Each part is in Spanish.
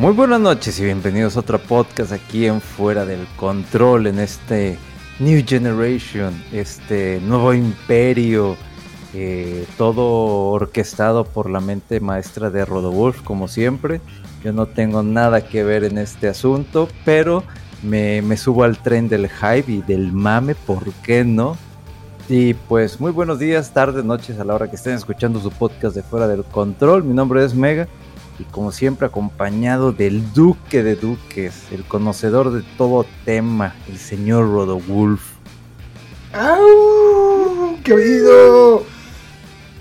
Muy buenas noches y bienvenidos a otro podcast aquí en Fuera del Control, en este New Generation, este nuevo imperio, eh, todo orquestado por la mente maestra de Rodowulf, como siempre. Yo no tengo nada que ver en este asunto, pero me, me subo al tren del hype y del mame, ¿por qué no? Y pues muy buenos días, tardes, noches a la hora que estén escuchando su podcast de Fuera del Control. Mi nombre es Mega y como siempre acompañado del duque de duques, el conocedor de todo tema, el señor Rodowulf. ¡Au! ¡Qué oído!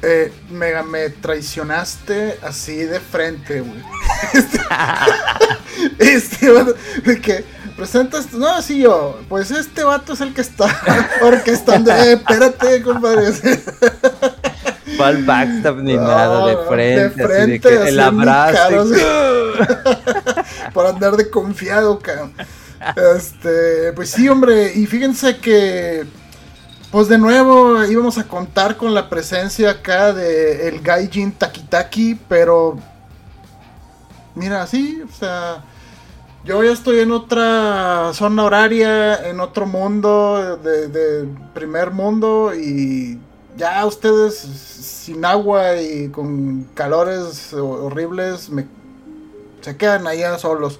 Eh, mega, me traicionaste así de frente, güey. Este, este vato, de que presentas, no, así yo, pues este vato es el que está orquestando. Eh, espérate, compadre. Va al backstab ni No, nada, de frente, de así de frente, que el abrazo. Por andar de confiado, cabrón. Este, pues sí, hombre, y fíjense que, pues de nuevo íbamos a contar con la presencia acá de el Gaijin Takitaki, pero, mira, sí, o sea, yo ya estoy en otra zona horaria, en otro mundo, de, de primer mundo, y ya ustedes sin agua y con calores horribles me, se quedan allá solos.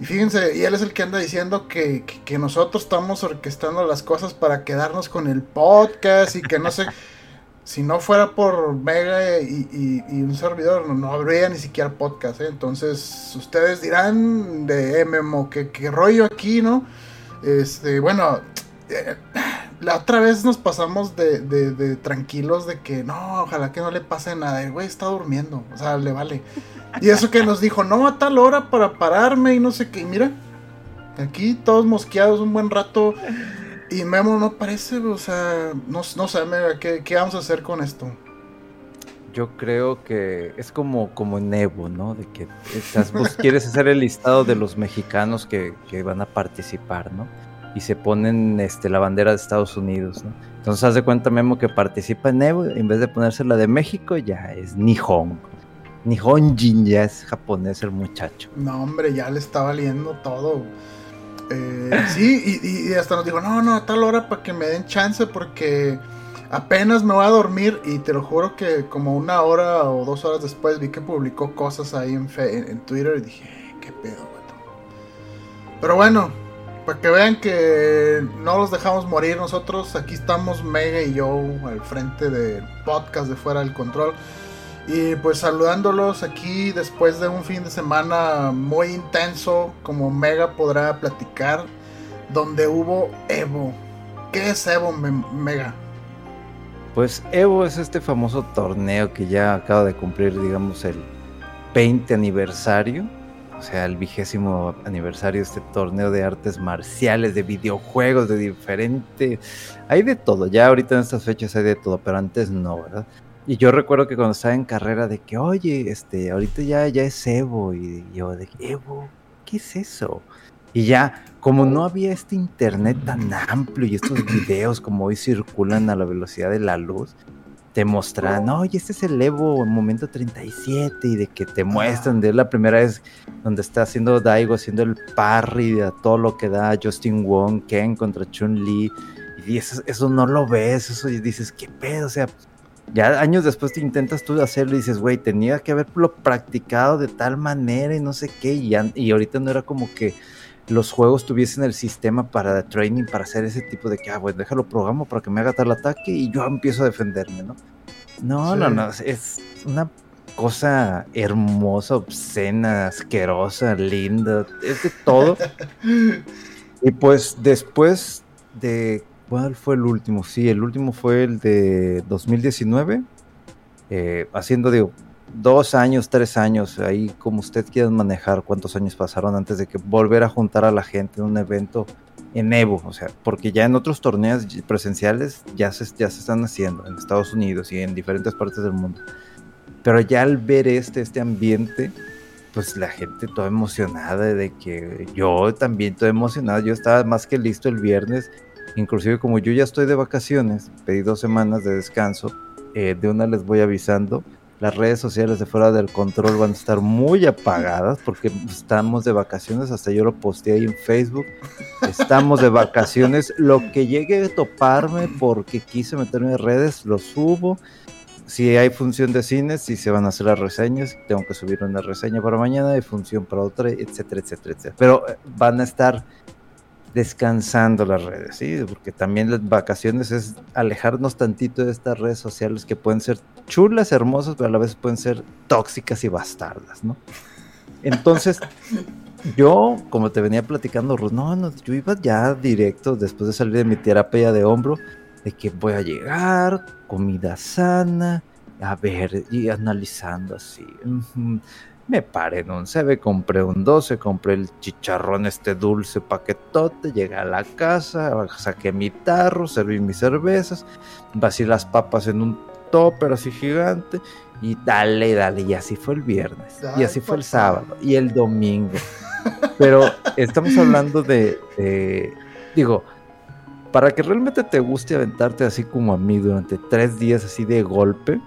Y fíjense, y él es el que anda diciendo que, que- que nosotros estamos orquestando las cosas para quedarnos con el podcast y que no sé, si no fuera por Mega y, y- y un servidor, no, no habría ni siquiera podcast. ¿eh? Entonces, ustedes dirán de MMO, que, que rollo aquí, ¿no? Este, bueno, eh, la otra vez nos pasamos de, tranquilos de que no, ojalá que no le pase nada. El güey está durmiendo, o sea, le vale. Y eso que nos dijo, no a tal hora para pararme y no sé qué. Y mira, aquí todos mosqueados un buen rato. Y Memo no parece, o sea, no, no sé, Mega, ¿qué, qué vamos a hacer con esto? Yo creo que es como, como en Evo, ¿no? De que estás, pues, quieres hacer el listado de los mexicanos que, que van a participar, ¿no? Y se ponen este, la bandera de Estados Unidos, ¿no? Entonces haz de cuenta Memo que participa en Evo, en vez de ponerse la de México, ya es Nihon. Nihonjin ya es japonés el muchacho. No, hombre, ya le está valiendo todo. Eh, sí, y, hasta nos dijo, no, no, a tal hora para que me den chance porque apenas me voy a dormir y te lo juro que como una hora o dos horas después vi que publicó cosas ahí en, Twitter y dije, "Eh, qué pedo, vato". Pero bueno, para que vean que no los dejamos morir nosotros, aquí estamos Mega y yo al frente del podcast de Fuera del Control. Y pues saludándolos aquí después de un fin de semana muy intenso, como Mega podrá platicar, donde hubo Evo. ¿Qué es Evo, Me- Mega? Pues Evo es este famoso torneo que ya acaba de cumplir, digamos, el 20 aniversario. O sea, el vigésimo aniversario de este torneo de artes marciales, de videojuegos, de diferente. Hay de todo, ya ahorita en estas fechas hay de todo, pero antes no, ¿verdad? Y yo recuerdo que cuando estaba en carrera de que, oye, este, ahorita ya, ya es Evo. Y yo de Evo, ¿qué es eso? Y ya, como no había este internet tan amplio y estos videos como hoy circulan a la velocidad de la luz, te mostraban, oye, este es el Evo momento 37 y de que te muestran de la primera vez donde está haciendo Daigo, haciendo el parry a todo lo que da Justin Wong, Ken contra Chun-Li. Y eso, eso no lo ves, eso y dices, ¿qué pedo? O sea, ya años después te intentas tú hacerlo y dices, güey, tenía que haberlo practicado de tal manera y no sé qué. Y, y ahorita no era como que los juegos tuviesen el sistema para training, para hacer ese tipo de que, ah, bueno, déjalo programo para que me haga tal ataque y yo empiezo a defenderme, ¿no? No, Sí. no, no, es una cosa hermosa, obscena, asquerosa, linda, es de todo. y pues después de, ¿cuál fue el último? Sí, el último fue el de 2019, eh, haciendo, digo, dos años, tres años, ahí como usted quiera manejar cuántos años pasaron antes de que volver a juntar a la gente en un evento en Evo, o sea, porque ya en otros torneos presenciales ya se, ya se están haciendo en Estados Unidos y en diferentes partes del mundo. Pero ya al ver este, este ambiente, pues la gente toda emocionada de que yo también estoy emocionado, yo estaba más que listo el viernes, inclusive como yo ya estoy de vacaciones, pedí dos semanas de descanso, eh, de una les voy avisando, las redes sociales de fuera del control van a estar muy apagadas porque estamos de vacaciones, hasta yo lo posteé ahí en Facebook, estamos de vacaciones, lo que llegue a toparme porque quise meterme en redes, lo subo, si hay función de cines, si se van a hacer las reseñas, tengo que subir una reseña para mañana, hay función para otra, etcétera, etcétera, etcétera. Pero eh, van a estar descansando las redes, ¿sí? Porque también las vacaciones es alejarnos tantito de estas redes sociales que pueden ser chulas, hermosas, pero a la vez pueden ser tóxicas y bastardas, ¿no? Entonces, yo, como te venía platicando, no, no, yo iba ya directo después de salir de mi terapia de hombro, de que voy a llegar, comida sana, a ver, y analizando así. Me paré en un CB, compré un 12, compré el chicharrón este dulce paquetote, llegué a la casa, saqué mi tarro, serví mis cervezas, vací las papas en un topper así gigante y dale, dale, y así fue el viernes, y así fue el sábado, y el domingo. Pero estamos hablando de, de digo, para que realmente te guste aventarte así como a mí durante tres días así de golpe,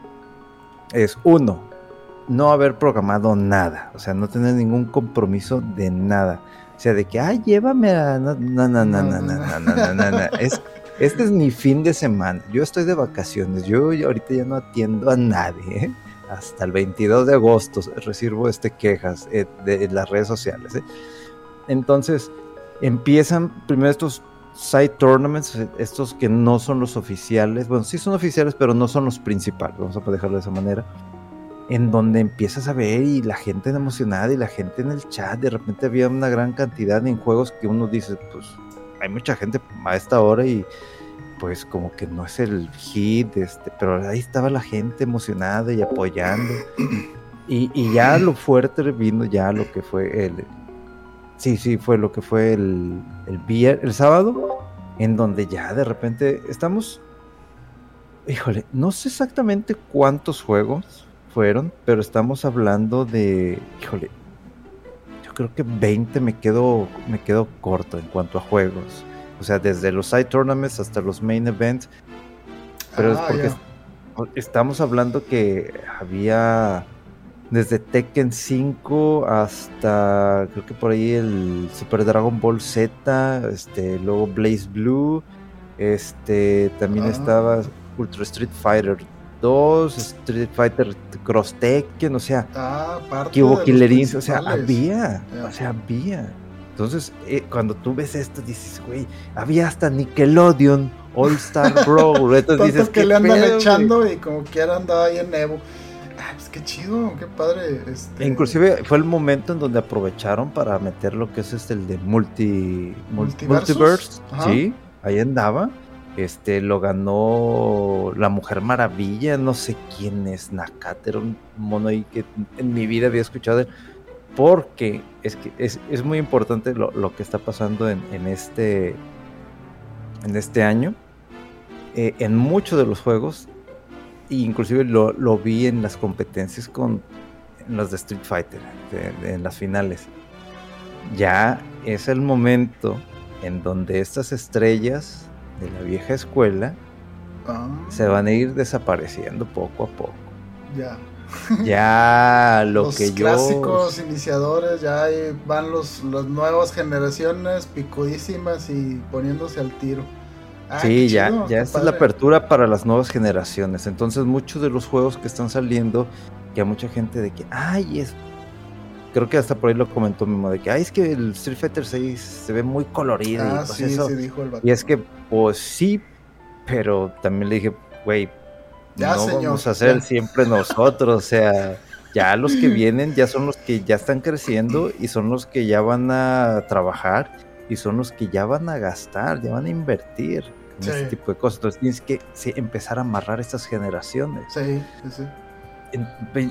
es uno, no haber programado nada, o sea, no tener ningún compromiso de nada. O sea, de que, ay, llévame a... No, no, no, no, no, no, no, no, no, Es, este es mi fin de semana. Yo estoy de vacaciones. Yo, ahorita ya no atiendo a nadie. ¿eh? Hasta el 22 de agosto recibo este quejas eh, de, las redes sociales. ¿eh? Entonces, empiezan primero estos side tournaments, estos que no son los oficiales, bueno, sí son oficiales, pero no son los principales, vamos a dejarlo de esa manera, en donde empiezas a ver y la gente emocionada y la gente en el chat, de repente había una gran cantidad en juegos que uno dice, pues hay mucha gente a esta hora y pues como que no es el hit, este, pero ahí estaba la gente emocionada y apoyando. Y, y ya lo fuerte vino ya lo que fue el, Sí, sí, fue lo que fue el, el, el sábado, en donde ya de repente estamos. Híjole, no sé exactamente cuántos juegos fueron, pero estamos hablando de. Híjole, yo creo que 20 me quedo, me quedo corto en cuanto a juegos. O sea, desde los side tournaments hasta los main events. Pero es ah, porque estamos hablando que había desde Tekken 5 hasta creo que por ahí el Super Dragon Ball Z, este, luego Blaze Blue, este, también ah. estaba Ultra Street Fighter 2, Street Fighter Cross Tekken, o sea, ah, que hubo Killer o sea, había, o sea, había. Entonces, eh, cuando tú ves esto, dices, güey, había hasta Nickelodeon, All Star Bro, entonces dices que le andan echando y como quiera andaba ahí en Evo. Ah, pues qué chido, qué padre. Este... Inclusive fue el momento en donde aprovecharon para meter lo que es este, el de multi, Multiverse. Sí, ahí andaba. Este lo ganó la Mujer Maravilla, no sé quién es Nakata, era un mono ahí que en mi vida había escuchado de porque es que es, muy importante lo, que está pasando en, este en este año. Eh, en muchos de los juegos inclusive lo, lo, vi en las competencias con los de Street Fighter, en las finales. Ya es el momento en donde estas estrellas de la vieja escuela ah. se van a ir desapareciendo poco a poco. Ya. Ya lo que yo. Los clásicos iniciadores, ya van los, las nuevas generaciones picudísimas y poniéndose al tiro. Ah, sí, ya, ya esta es la apertura para las nuevas generaciones. Entonces, muchos de los juegos que están saliendo, que a mucha gente de que, ay, es. Creo que hasta por ahí lo comentó mismo, de que, ay, es que el Street Fighter 6 se ve muy colorido. y, ah, pues eso. y es que, pues sí, pero también le dije, güey, no vamos a hacer siempre nosotros, o sea, Ya los que vienen ya son los que ya están creciendo y son los que ya van a trabajar y son los que ya van a gastar, ya van a invertir en Sí. este tipo de cosas. Entonces tienes que sí, empezar a amarrar estas generaciones. Sí, sí, sí.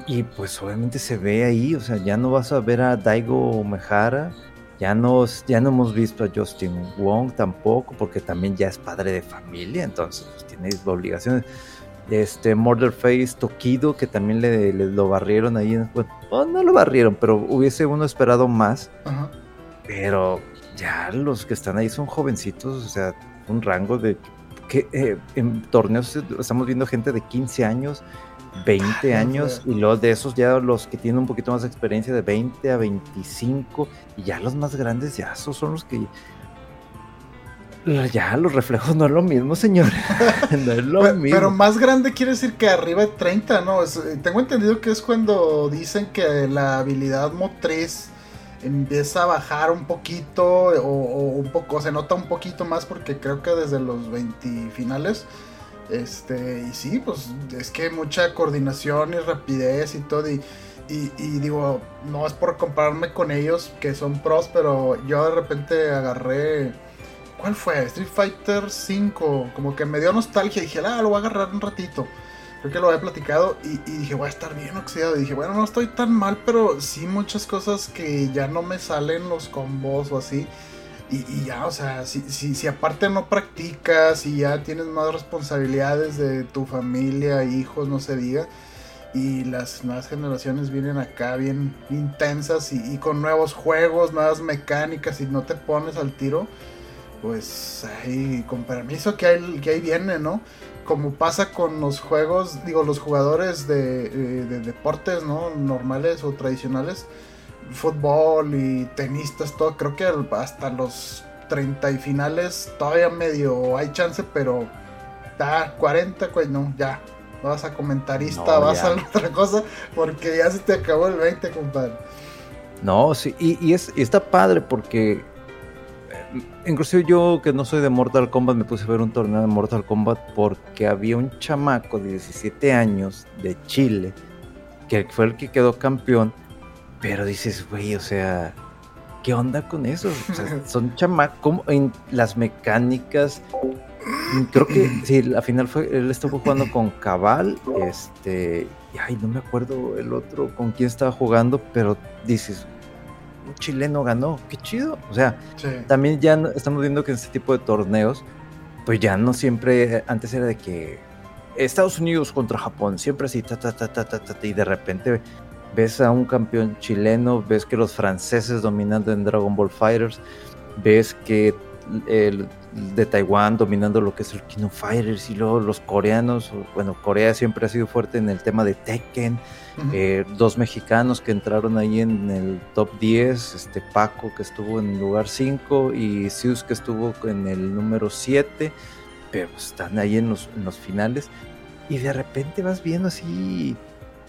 Y pues obviamente se ve ahí, o sea, ya no vas a ver a Daigo Mejara, ya no, ya no hemos visto a Justin Wong tampoco, porque también ya es padre de familia, entonces pues, tiene obligaciones. Este Murderface Tokido, que también le, le lo barrieron ahí, en- bueno, no, lo barrieron, pero hubiese uno esperado más, pero ya los que están ahí son jovencitos, o sea, un rango de que eh, en torneos estamos viendo gente de 15 años, 20 Ah, años, y luego de esos ya los que tienen un poquito más de experiencia de 20 a 25, y ya los más grandes, ya esos son los que... Ya los reflejos no es lo mismo, señor. no es lo Pe- mismo. Pero más grande quiere decir que arriba de 30, ¿no? Es- eh, tengo entendido que es cuando dicen que la habilidad motriz empieza a bajar un poquito o, o un poco, se nota un poquito más porque creo que desde los 20 finales. Este, y sí, pues es que mucha coordinación y rapidez y todo. Y, y, digo, no es por compararme con ellos que son pros, pero yo de repente agarré. ¿Cuál fue? Street Fighter 5. Como que me dio nostalgia. Dije, ah, lo voy a agarrar un ratito. Creo que lo había platicado. Y, y dije, voy a estar bien oxidado. Y dije, bueno, no estoy tan mal, pero sí muchas cosas que ya no me salen los combos o así. Y, ya, o sea, si, si, si aparte no practicas y ya tienes más responsabilidades de tu familia, hijos, no se diga. Y las nuevas generaciones vienen acá bien intensas y, con nuevos juegos, nuevas mecánicas y no te pones al tiro pues ahí con permiso que ahí, que ahí viene, ¿no? Como pasa con los juegos, digo, los jugadores de, eh, de deportes, ¿no? Normales o tradicionales, fútbol y tenistas, todo, creo que hasta los 30 y finales todavía medio hay chance, pero da 40, pues no, ya. Vas a comentarista, No, vas ya. a otra cosa, porque ya se te acabó el 20, compadre. No, sí, y, y es, y está padre porque eh, inclusive yo que no soy de Mortal Kombat me puse a ver un torneo de Mortal Kombat porque había un chamaco de 17 años de Chile que fue el que quedó campeón, pero dices, güey, o sea, ¿qué onda con eso? O sea, son chamacos en las mecánicas. mm, Creo que sí, al final fue, él estuvo jugando con Cabal, este, y ay, no me acuerdo el otro con quién estaba jugando, pero dices, un chileno ganó, qué chido. O sea, Sí. también ya estamos viendo que en este tipo de torneos, pues ya no siempre, antes era de que Estados Unidos contra Japón, siempre así, ta, ta, ta, ta, ta, ta, y de repente ves a un campeón chileno, ves que los franceses dominando en Dragon Ball Fighters, ves que el de Taiwán dominando lo que es el Kino Fighters y luego los coreanos, bueno, Corea siempre ha sido fuerte en el tema de Tekken, eh, dos mexicanos que entraron ahí en el top 10, este Paco que estuvo en el lugar 5 y Zeus que estuvo en el número 7, pero están ahí en los, en los finales y de repente vas viendo así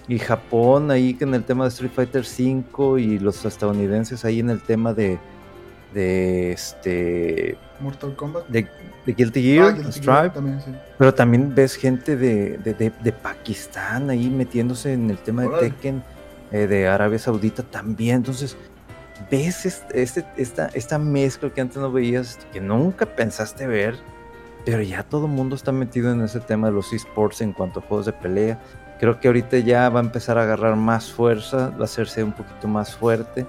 y Japón ahí que en el tema de Street Fighter 5 y los estadounidenses ahí en el tema de de este Mortal Kombat. de, de Guilty Gear, Ah, Guilty Stripe, Gear también, sí. pero también ves gente de, de, de- Pakistán ahí metiéndose en el tema de. Tekken, eh, de Arabia Saudita también. Entonces, ves este, este- esta, esta mezcla que antes no veías, que nunca pensaste ver, pero ya todo el mundo está metido en ese tema de los esports en cuanto a juegos de pelea. Creo que ahorita ya va a empezar a agarrar más fuerza, va a hacerse un poquito más fuerte.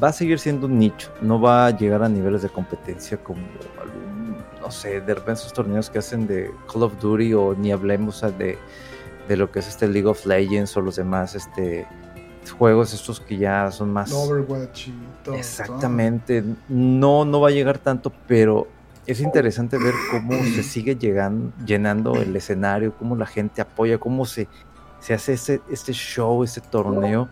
Va a seguir siendo un nicho, no va a llegar a niveles de competencia como algún, no sé, de repente esos torneos que hacen de Call of Duty o ni hablemos de, de lo que es este League of Legends o los demás este juegos estos que ya son más Overwatch y todo. Exactamente, no, no va a llegar tanto, pero es interesante ver cómo se sigue llegan- llenando el escenario, cómo la gente apoya, cómo se, se hace ese, este show, este torneo,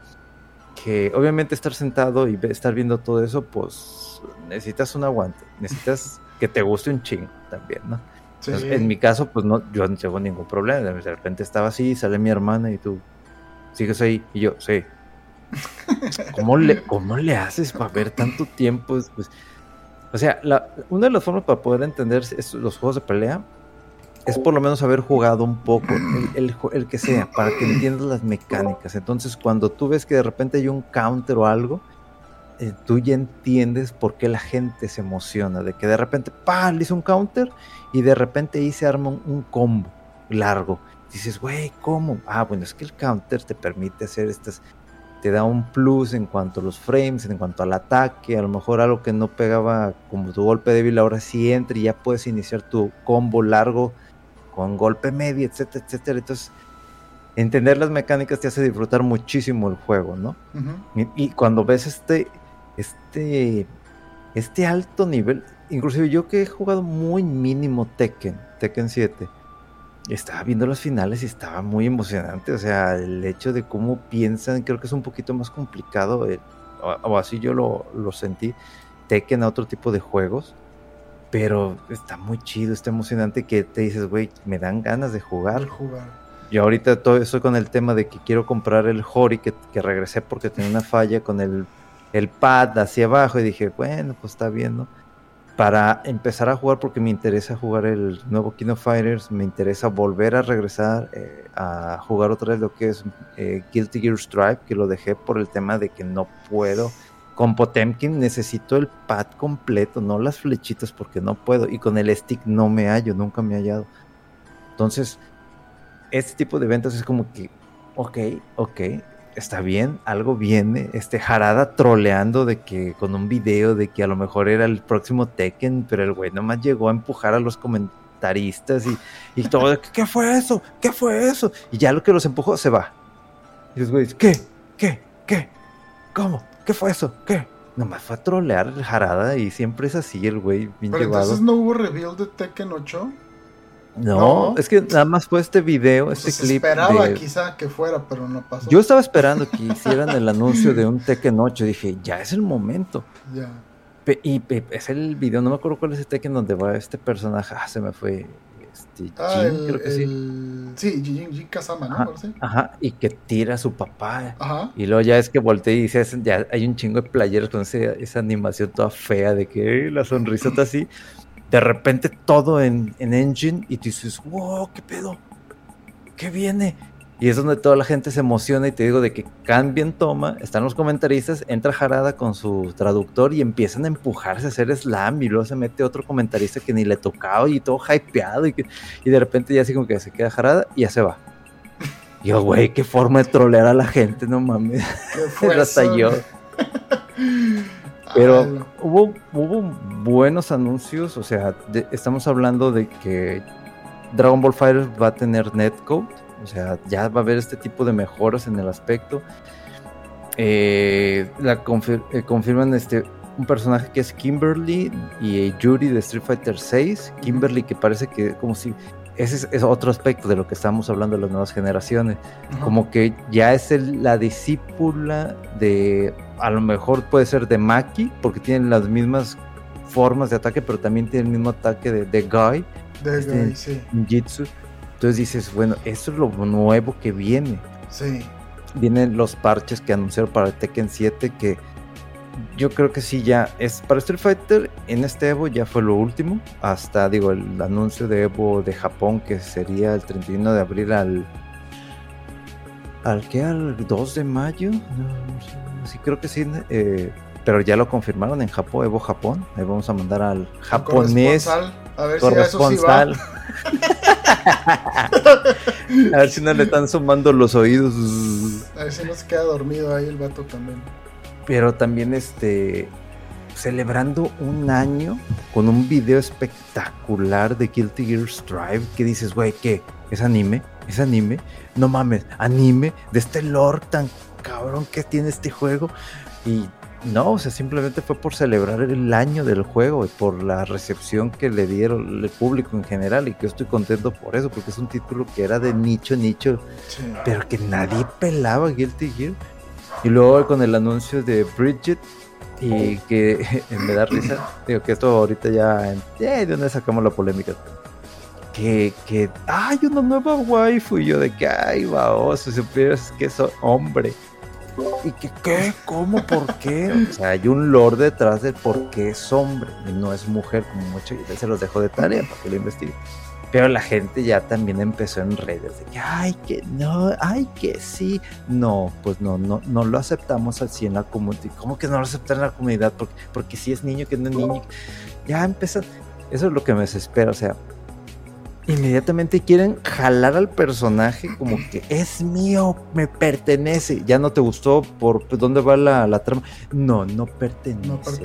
que obviamente estar sentado y estar viendo todo eso, pues necesitas un aguante, necesitas que te guste un chingo también, ¿no? Sí. Entonces, en mi caso, pues no, yo no tengo ningún problema, de repente estaba así, sale mi hermana y tú sigues ahí, y yo, sí. ¿Cómo le, cómo le haces para ver tanto tiempo? Es, pues, o sea, la- una de las formas para poder entender es- los juegos de pelea es por lo menos haber jugado un poco, el, el, que sea, para que entiendas las mecánicas. Entonces, cuando tú ves que de repente hay un counter o algo, eh, tú ya entiendes por qué la gente se emociona, de que de repente, ¡pam!, le hizo un counter y de repente ahí se arma un, combo largo. Dices, güey, ¿cómo? Ah, bueno, es que el counter te permite hacer estas, te da un plus en cuanto a los frames, en cuanto al ataque, a lo mejor algo que no pegaba como tu golpe débil, ahora sí entra y ya puedes iniciar tu combo largo con golpe medio, etcétera, etcétera. Entonces, entender las mecánicas te hace disfrutar muchísimo el juego, ¿no? y, cuando ves este, este, este alto nivel, inclusive yo que he jugado muy mínimo Tekken, Tekken 7, estaba viendo las finales y estaba muy emocionante, o sea, el hecho de cómo piensan, creo que es un poquito más complicado, eh, o, así yo lo, lo sentí, Tekken a otro tipo de juegos, pero está muy chido, está emocionante que te dices, güey, me dan ganas de jugar. jugar. Yo ahorita todo estoy con el tema de que quiero comprar el Hori, que, que regresé porque tenía una falla con el el pad hacia abajo y dije, bueno, pues está bien, ¿no? Para empezar a jugar porque me interesa jugar el nuevo King of Fighters, me interesa volver a regresar eh, a jugar otra vez lo que es eh, Guilty Gear Stripe, que lo dejé por el tema de que no puedo. Con Potemkin necesito el pad completo, no las flechitas porque no puedo. Y con el stick no me hallo, nunca me he hallado. Entonces, este tipo de eventos es como que, ok, ok, está bien, algo viene, este Jarada troleando de que con un video de que a lo mejor era el próximo Tekken, pero el güey nomás llegó a empujar a los comentaristas y, y todo, ¿qué fue eso? ¿Qué fue eso? Y ya lo que los empujó se va. Y los güeyes, ¿qué? ¿Qué? ¿Qué? ¿Cómo? ¿Qué fue eso? ¿Qué? Nomás fue a trolear el Jarada y siempre es así el güey bien Pero entonces no hubo reveal de Tekken 8? No, es que nada más fue este video, este pues clip. Esperaba quizá que fuera, pero no pasó. Yo estaba esperando que hicieran el anuncio de un Tekken 8. Dije, ya es el momento. Ya. y es el video, no me acuerdo cuál es el Tekken donde va este personaje. Ah, se me fue. Este, ah, creo que sí. Sí, Jin, Kazama, ¿no? Ajá, y que tira a su papá. Ajá. Y luego ya es que voltea y dice, ya hay un chingo de playeros con esa animación toda fea de que la sonrisa está así de repente todo en, engine y tú dices, wow, ¿qué pedo? ¿Qué viene? Y es donde toda la gente se emociona y te digo de que cambien toma, están los comentaristas, entra Jarada con su traductor y empiezan a empujarse a hacer slam y luego se mete otro comentarista que ni le tocaba y todo hypeado y, y de repente ya así como que se queda Jarada y ya se va. Yo, güey, qué forma de trolear a la gente, no mames. ¿Qué Hasta yo. Pero hubo, hubo buenos anuncios, o sea, estamos hablando de que Dragon Ball Fighter va a tener netcode, o sea, ya va a haber este tipo de mejoras en el aspecto. Eh, la eh, confirman este un personaje que es Kimberly y Yuri de Street Fighter 6. Kimberly que parece que como si ese es, otro aspecto de lo que estamos hablando de las nuevas generaciones. Como que ya es la discípula de a lo mejor puede ser de Maki, porque tienen las mismas formas de ataque, pero también tiene el mismo ataque de, de Guy. De este, sí. Jitsu. Entonces dices, bueno, esto es lo nuevo que viene. Sí. Vienen los parches que anunciaron para Tekken 7 que yo creo que sí ya es para Street Fighter en este Evo ya fue lo último hasta digo el anuncio de Evo de Japón que sería el 31 de abril al al que al 2 de mayo sí creo que sí, eh, pero ya lo confirmaron en Japón, Evo Japón. Ahí vamos a mandar al japonés. A ver si eso sí va. a ver si no le están sumando los oídos. A ver si no se queda dormido ahí el vato también. Pero también este celebrando un año con un video espectacular de Guilty Gear Strive que dices, güey, ¿qué? ¿Es anime? ¿Es anime? No mames, anime de este lore tan cabrón que tiene este juego. Y no, o sea, simplemente fue por celebrar el año del juego y por la recepción que le dieron el público en general. Y que estoy contento por eso, porque es un título que era de nicho, nicho, pero que nadie pelaba Guilty Gear. Y luego con el anuncio de Bridget, y que me da risa, digo que esto ahorita ya, ¿de dónde sacamos la polémica? Que, que, hay una nueva waifu, y yo de que, ay, baoso, supieras que soy hombre. ¿Y que qué? ¿Cómo? ¿Por qué? O sea, hay un lore detrás de por qué es hombre y no es mujer, como mucho. Y se los dejo de tarea para que lo investiguen. Pero la gente ya también empezó en redes de que, ay, que no, ay, que sí. No, pues no, no, no lo aceptamos así en la comunidad. ¿Cómo que no lo aceptan en la comunidad? Porque, porque si es niño, que no es niño. Ya empezó. Eso es lo que me desespera. O sea, inmediatamente quieren jalar al personaje como que es mío, me pertenece. Ya no te gustó por dónde va la, trama. No, no pertenece.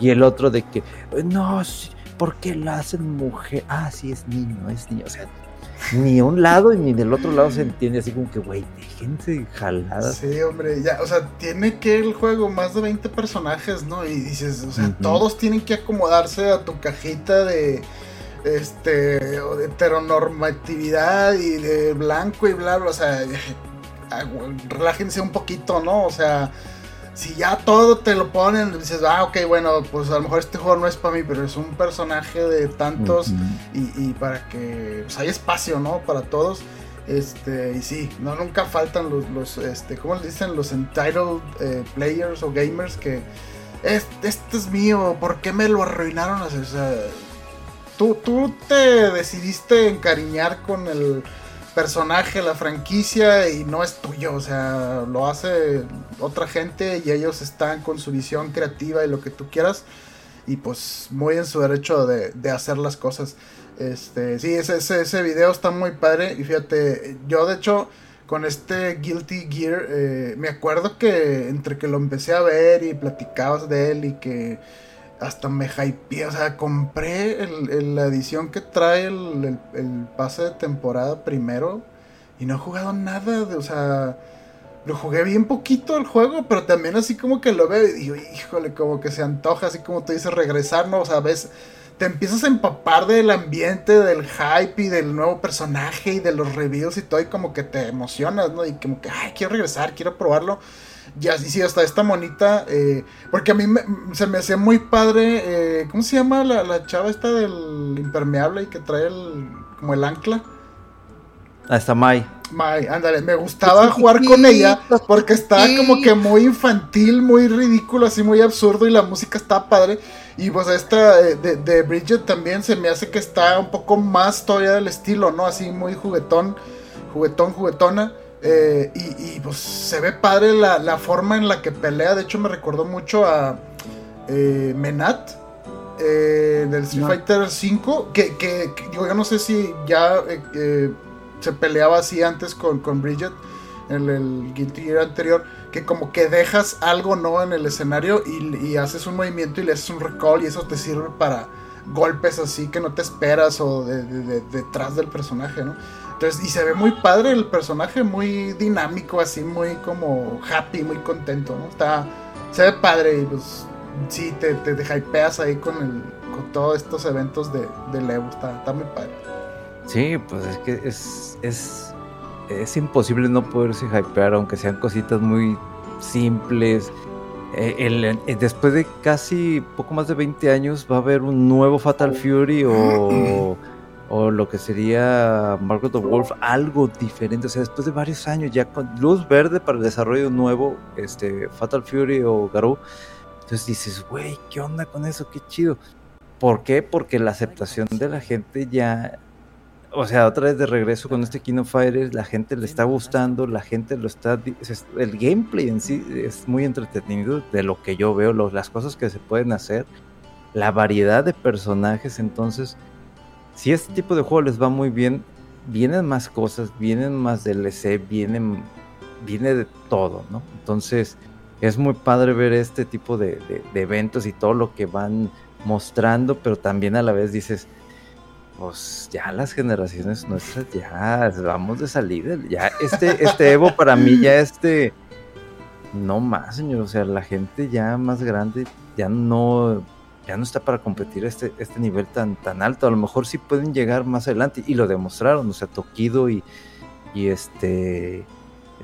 Y el otro de que, no, ¿por qué la hacen mujer? Ah, sí, es niño, es niño. O sea, ni un lado ni del otro lado se entiende así como que, güey, déjense jaladas. Sí, hombre, ya, o sea, tiene que el juego más de 20 personajes, ¿no? Y dices, o sea, todos tienen que acomodarse a tu cajita de este, de heteronormatividad y de blanco y bla, bla, o sea, relájense un poquito, ¿no? O sea, si ya todo te lo ponen, dices, ah, ok, bueno, pues a lo mejor este juego no es para mí, pero es un personaje de tantos y, para que pues, hay espacio, ¿no? Para todos. Este, y sí, no, nunca faltan los, los este, ¿cómo le dicen? Los entitled eh, players o gamers que, este, este, es mío, ¿por qué me lo arruinaron? O sea, Tú, te decidiste encariñar con el personaje, la franquicia y no es tuyo, o sea, lo hace otra gente y ellos están con su visión creativa y lo que tú quieras y pues muy en su derecho de, hacer las cosas. Este, sí, ese, ese, video está muy padre y fíjate, yo de hecho con este Guilty Gear eh, me acuerdo que entre que lo empecé a ver y platicabas de él y que hasta me hypeé, o sea, compré la edición que trae el, pase de temporada primero y no he jugado nada, de, o sea, lo jugué bien poquito el juego, pero también así como que lo veo y digo, híjole, como que se antoja, así como tú dices, regresar, ¿no? O sea, ves, te empiezas a empapar del ambiente, del hype y del nuevo personaje y de los reviews y todo y como que te emocionas, ¿no? Y como que, ay, quiero regresar, quiero probarlo. Ya, sí, sí, hasta esta monita. Eh, porque a mí se me hacía muy padre. Eh, ¿Cómo se llama la, chava esta del impermeable y que trae el, como el ancla? Ah, está Mai. Mai, ándale, me gustaba jugar con ella porque estaba como que muy infantil, muy ridículo, así muy absurdo y la música estaba padre. Y pues esta de, de, Bridget también se me hace que está un poco más todavía del estilo, ¿no? Así muy juguetón, juguetón, juguetona. Eh, y, pues se ve padre la, forma en la que pelea. De hecho, me recordó mucho a eh, Menat eh, del Street Fighter 5. Que, que, yo no sé si ya se peleaba así antes con, con Bridget en el Guilty Gear anterior. Que como que dejas algo no en el escenario y, haces un movimiento y le haces un recall y eso te sirve para golpes así que no te esperas o detrás del personaje, ¿no? Entonces, y se ve muy padre el personaje, muy dinámico, así, muy como happy, muy contento, ¿no? Está, se ve padre y pues sí, te, te, hypeas ahí con, el, con todos estos eventos de, de Levo, está, muy padre. Sí, pues es que es, es, es imposible no poderse hypear, aunque sean cositas muy simples. Eh, eh, después de casi poco más de 20 años va a haber un nuevo Fatal Fury o o lo que sería Margaret of Wolf, algo diferente. O sea, después de varios años ya con luz verde para el desarrollo nuevo, este, Fatal Fury o Garou. Entonces dices, güey, ¿qué onda con eso? Qué chido. ¿Por qué? Porque la aceptación de la gente ya. O sea, otra vez de regreso con este King of Fighters, la gente le está gustando, la gente lo está. El gameplay en sí es muy entretenido de lo que yo veo, las cosas que se pueden hacer, la variedad de personajes. Entonces, si este tipo de juego les va muy bien, vienen más cosas, vienen más DLC, vienen, viene de todo, ¿no? Entonces es muy padre ver este tipo de, eventos y todo lo que van mostrando, pero también a la vez dices, pues ya las generaciones nuestras ya vamos de salida, ya este, este Evo para mí ya este, no más señor, o sea, la gente ya más grande ya no ya no está para competir este, este nivel tan, tan alto. A lo mejor sí pueden llegar más adelante y lo demostraron, o sea, Tokido y, y este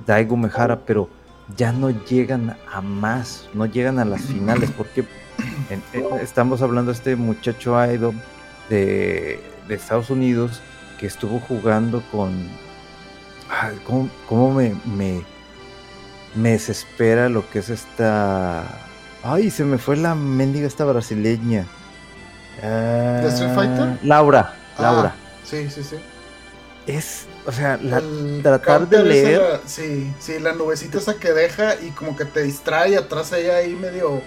Daigo Mejara, pero ya no llegan a más, no llegan a las finales, porque estamos hablando de este muchacho idol de, Estados Unidos que estuvo jugando con... ¿Cómo, me, me, me desespera lo que es esta Ay, se me fue la mendiga esta brasileña. ¿De Street Fighter? Laura, ah. Laura. Sí, sí, sí. Es, o sea, la- tratar de leer. la- sí, sí, la nubecita esa que deja y como que te distrae atrás ella ahí medio.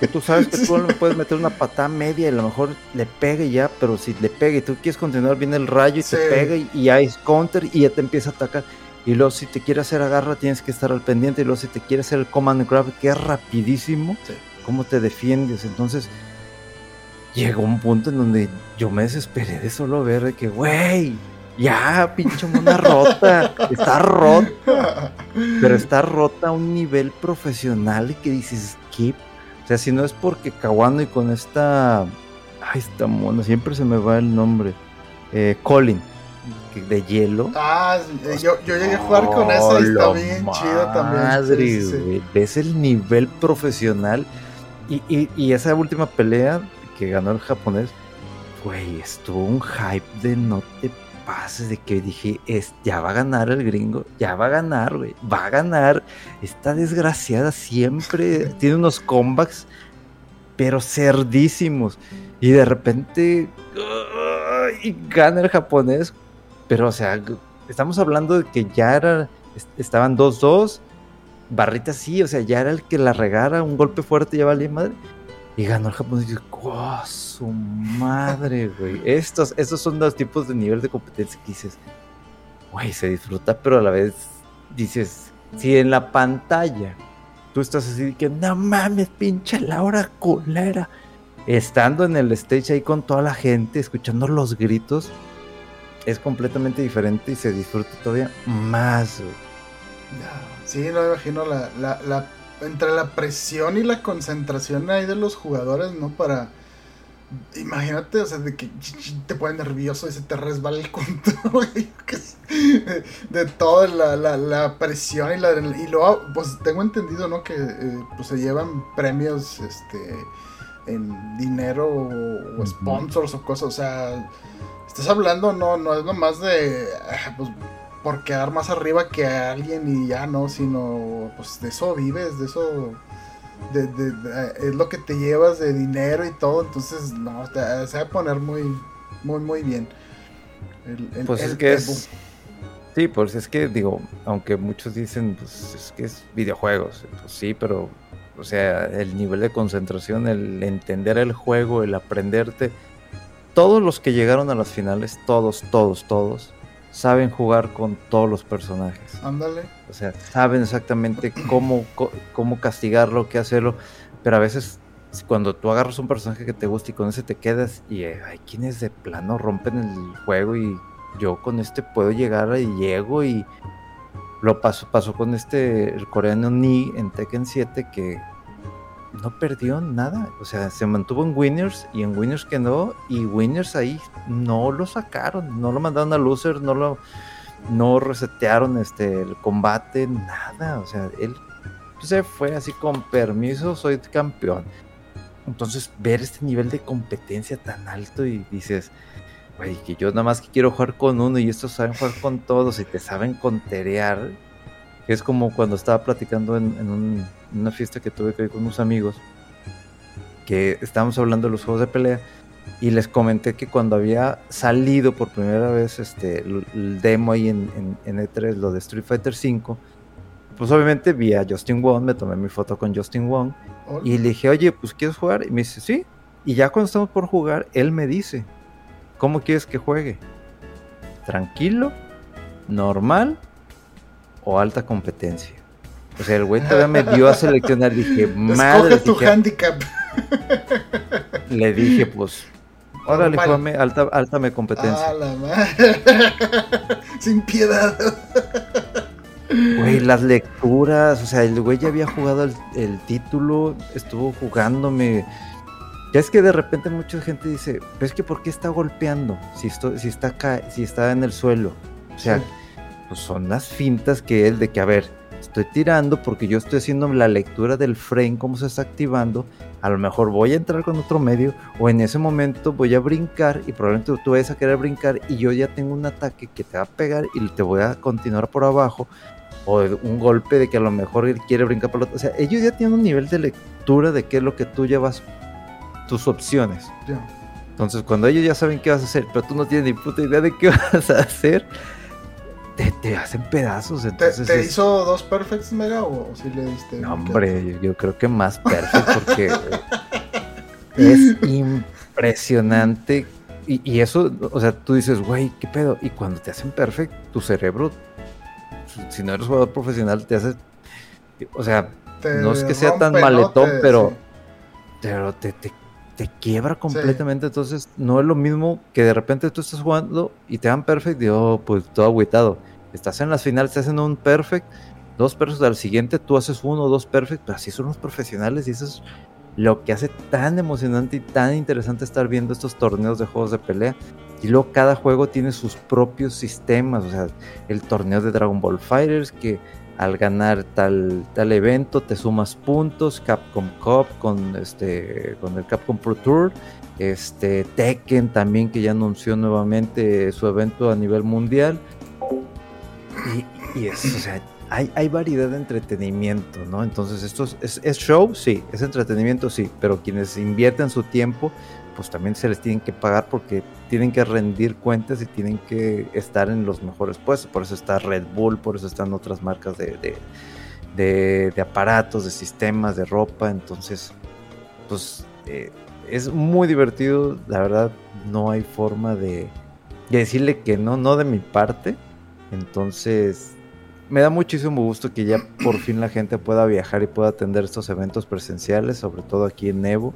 Que tú sabes que tú le puedes meter una patada media y a lo mejor le pega y ya, pero si le pega y tú quieres continuar, viene el rayo y Sí. te pega y, y ya es counter y ya te empieza a atacar. Y luego si te quiere hacer agarra tienes que estar al pendiente y luego si te quiere hacer el command grab que es rapidísimo, Sí. ¿cómo te defiendes? Entonces llegó un punto en donde yo me desesperé de solo ver de que, güey, ya, pinche mona rota, está rota pero está rota a un nivel profesional y que dices, ¿qué? O sea, si no es porque Kawano y con esta. Ay, esta mona, siempre se me va el nombre. Eh, Colin, que- de hielo. Ah, yo, yo llegué a jugar con esa y está ¡Oh, bien chido también. Madre, Sí, sí, sí. güey, Ves el nivel profesional. Y, y- y esa última pelea que ganó el japonés, güey, estuvo un hype de no te pases, de que dije, es, ya va a ganar el gringo, ya va a ganar, güey, va a ganar. Esta desgraciada siempre tiene unos comebacks, pero cerdísimos. Y de repente, ¡ay! gana el japonés. Pero, o sea, estamos hablando de que ya era, est- estaban 2-2. Barrita sí, o sea, ya era el que la regara, un golpe fuerte, ya valía madre. Y ganó el japonés. Y yo, ¡oh, su madre, güey! Estos, estos son los tipos de nivel de competencia que dices, güey, se disfruta, pero a la vez dices, si en la pantalla tú estás así que, no mames, pinche Laura culera. Estando en el stage ahí con toda la gente, escuchando los gritos, es completamente diferente y se disfruta todavía más. güey. Sí, no me imagino la, la, la- entre la presión y la concentración ahí de los jugadores, ¿no? Para. Imagínate, o sea, de que te pone nervioso y se te resbala el control. de, de toda la, la, la presión y la. Y luego, pues tengo entendido, ¿no? Que eh, pues, se llevan premios este, en dinero o sponsors o cosas. O sea, estás hablando, no, no es nomás de. ah, Pues, por quedar más arriba que alguien y ya no, sino pues de eso vives, de eso de, de- de- es lo que te llevas de dinero y todo, entonces no, te- se va a poner muy, muy, muy bien. El- el- Pues el es que tempo. es. Sí, pues es que digo, aunque muchos dicen, pues es que es videojuegos, pues sí, pero, o sea, el nivel de concentración, el entender el juego, el aprenderte, todos los que llegaron a las finales, todos, todos, todos, saben jugar con todos los personajes. Ándale. O sea, saben exactamente cómo, cómo castigarlo, qué hacerlo. Pero a veces, cuando tú agarras un personaje que te gusta y con ese te quedas, y eh, hay quienes de plano rompen el juego y yo con este puedo llegar y llego y lo pasó, pasó con este, el coreano Ni en Tekken 7 que no perdió nada. O sea, se mantuvo en Winners y en Winners quedó y Winners ahí no lo sacaron, no lo mandaron a Loser, no lo no resetearon este el combate, nada, o sea, él se fue así con permiso, soy campeón. Entonces, ver este nivel de competencia tan alto y dices, güey, que yo nada más que quiero jugar con uno y estos saben jugar con todos y te saben conterear. Que es como cuando estaba platicando en, en un- en una fiesta que tuve que ir con unos amigos, que estábamos hablando de los juegos de pelea y les comenté que cuando había salido por primera vez este el, demo ahí en, en, en E3, lo de Street Fighter V, pues obviamente vi a Justin Wong, me tomé mi foto con Justin Wong y le dije, oye, pues ¿quieres jugar? Y me dice, sí. Y ya cuando estamos por jugar, él me dice, ¿cómo quieres que juegue? ¿Tranquilo? ¿Normal? ¿O alta competencia? O sea, el güey todavía me dio a seleccionar. Dije, madre. Escoge tu dije, handicap. le dije, pues, órale, Normal. juégame, alta, altame competencia. Ah, la madre. Sin piedad. Güey, las lecturas, o sea, el güey ya había jugado el, el título, estuvo jugándome. Ya es que de repente mucha gente dice, pero es que ¿por qué está golpeando? Si, esto, si, está acá, si está en el suelo. O sea, Sí. Pues son las fintas que él de que, a ver, estoy tirando porque yo estoy haciendo la lectura del frame, cómo se está activando. A lo mejor voy a entrar con otro medio o en ese momento voy a brincar y probablemente tú vayas a querer brincar y yo ya tengo un ataque que te va a pegar y te voy a continuar por abajo o un golpe de que a lo mejor él quiere brincar por el otro. O sea, ellos ya tienen un nivel de lectura de qué es lo que tú llevas, tus opciones. Entonces, cuando ellos ya saben qué vas a hacer, pero tú no tienes ni puta idea de qué vas a hacer, te, hacen pedazos. Entonces ¿Te, hizo dos perfects, Mega? ¿O si le diste.? No, hombre, yo, creo que más perfect porque es impresionante. Y, eso, o sea, tú dices, güey, ¿qué pedo? Y cuando te hacen perfect, tu cerebro, si no eres jugador profesional, te hace. O sea, no es que sea tan maletón, pero. Pero te, te, quiebra completamente. Entonces, no es lo mismo que de repente tú estás jugando y te dan perfect y oh, pues todo agüitado. Estás en las finales, te hacen un perfect, dos perfects al siguiente, tú haces uno o dos perfect, pero así son los profesionales y eso es lo que hace tan emocionante y tan interesante estar viendo estos torneos de juegos de pelea. Y luego cada juego tiene sus propios sistemas, o sea, el torneo de Dragon Ball Fighters que al ganar tal, tal evento te sumas puntos, Capcom Cup con este con el Capcom Pro Tour, este Tekken también que ya anunció nuevamente su evento a nivel mundial. Y, es, o sea, hay, variedad de entretenimiento, ¿no? Entonces, esto es, es, show, sí, es entretenimiento, sí, pero quienes invierten su tiempo, pues también se les tienen que pagar porque tienen que rendir cuentas y tienen que estar en los mejores puestos. Por eso está Red Bull, por eso están otras marcas de, de, aparatos, de sistemas, de ropa. Entonces, pues eh, es muy divertido, la verdad, no hay forma de, de decirle que no, no de mi parte. Entonces, me da muchísimo gusto que ya por fin la gente pueda viajar y pueda atender estos eventos presenciales, sobre todo aquí en Evo,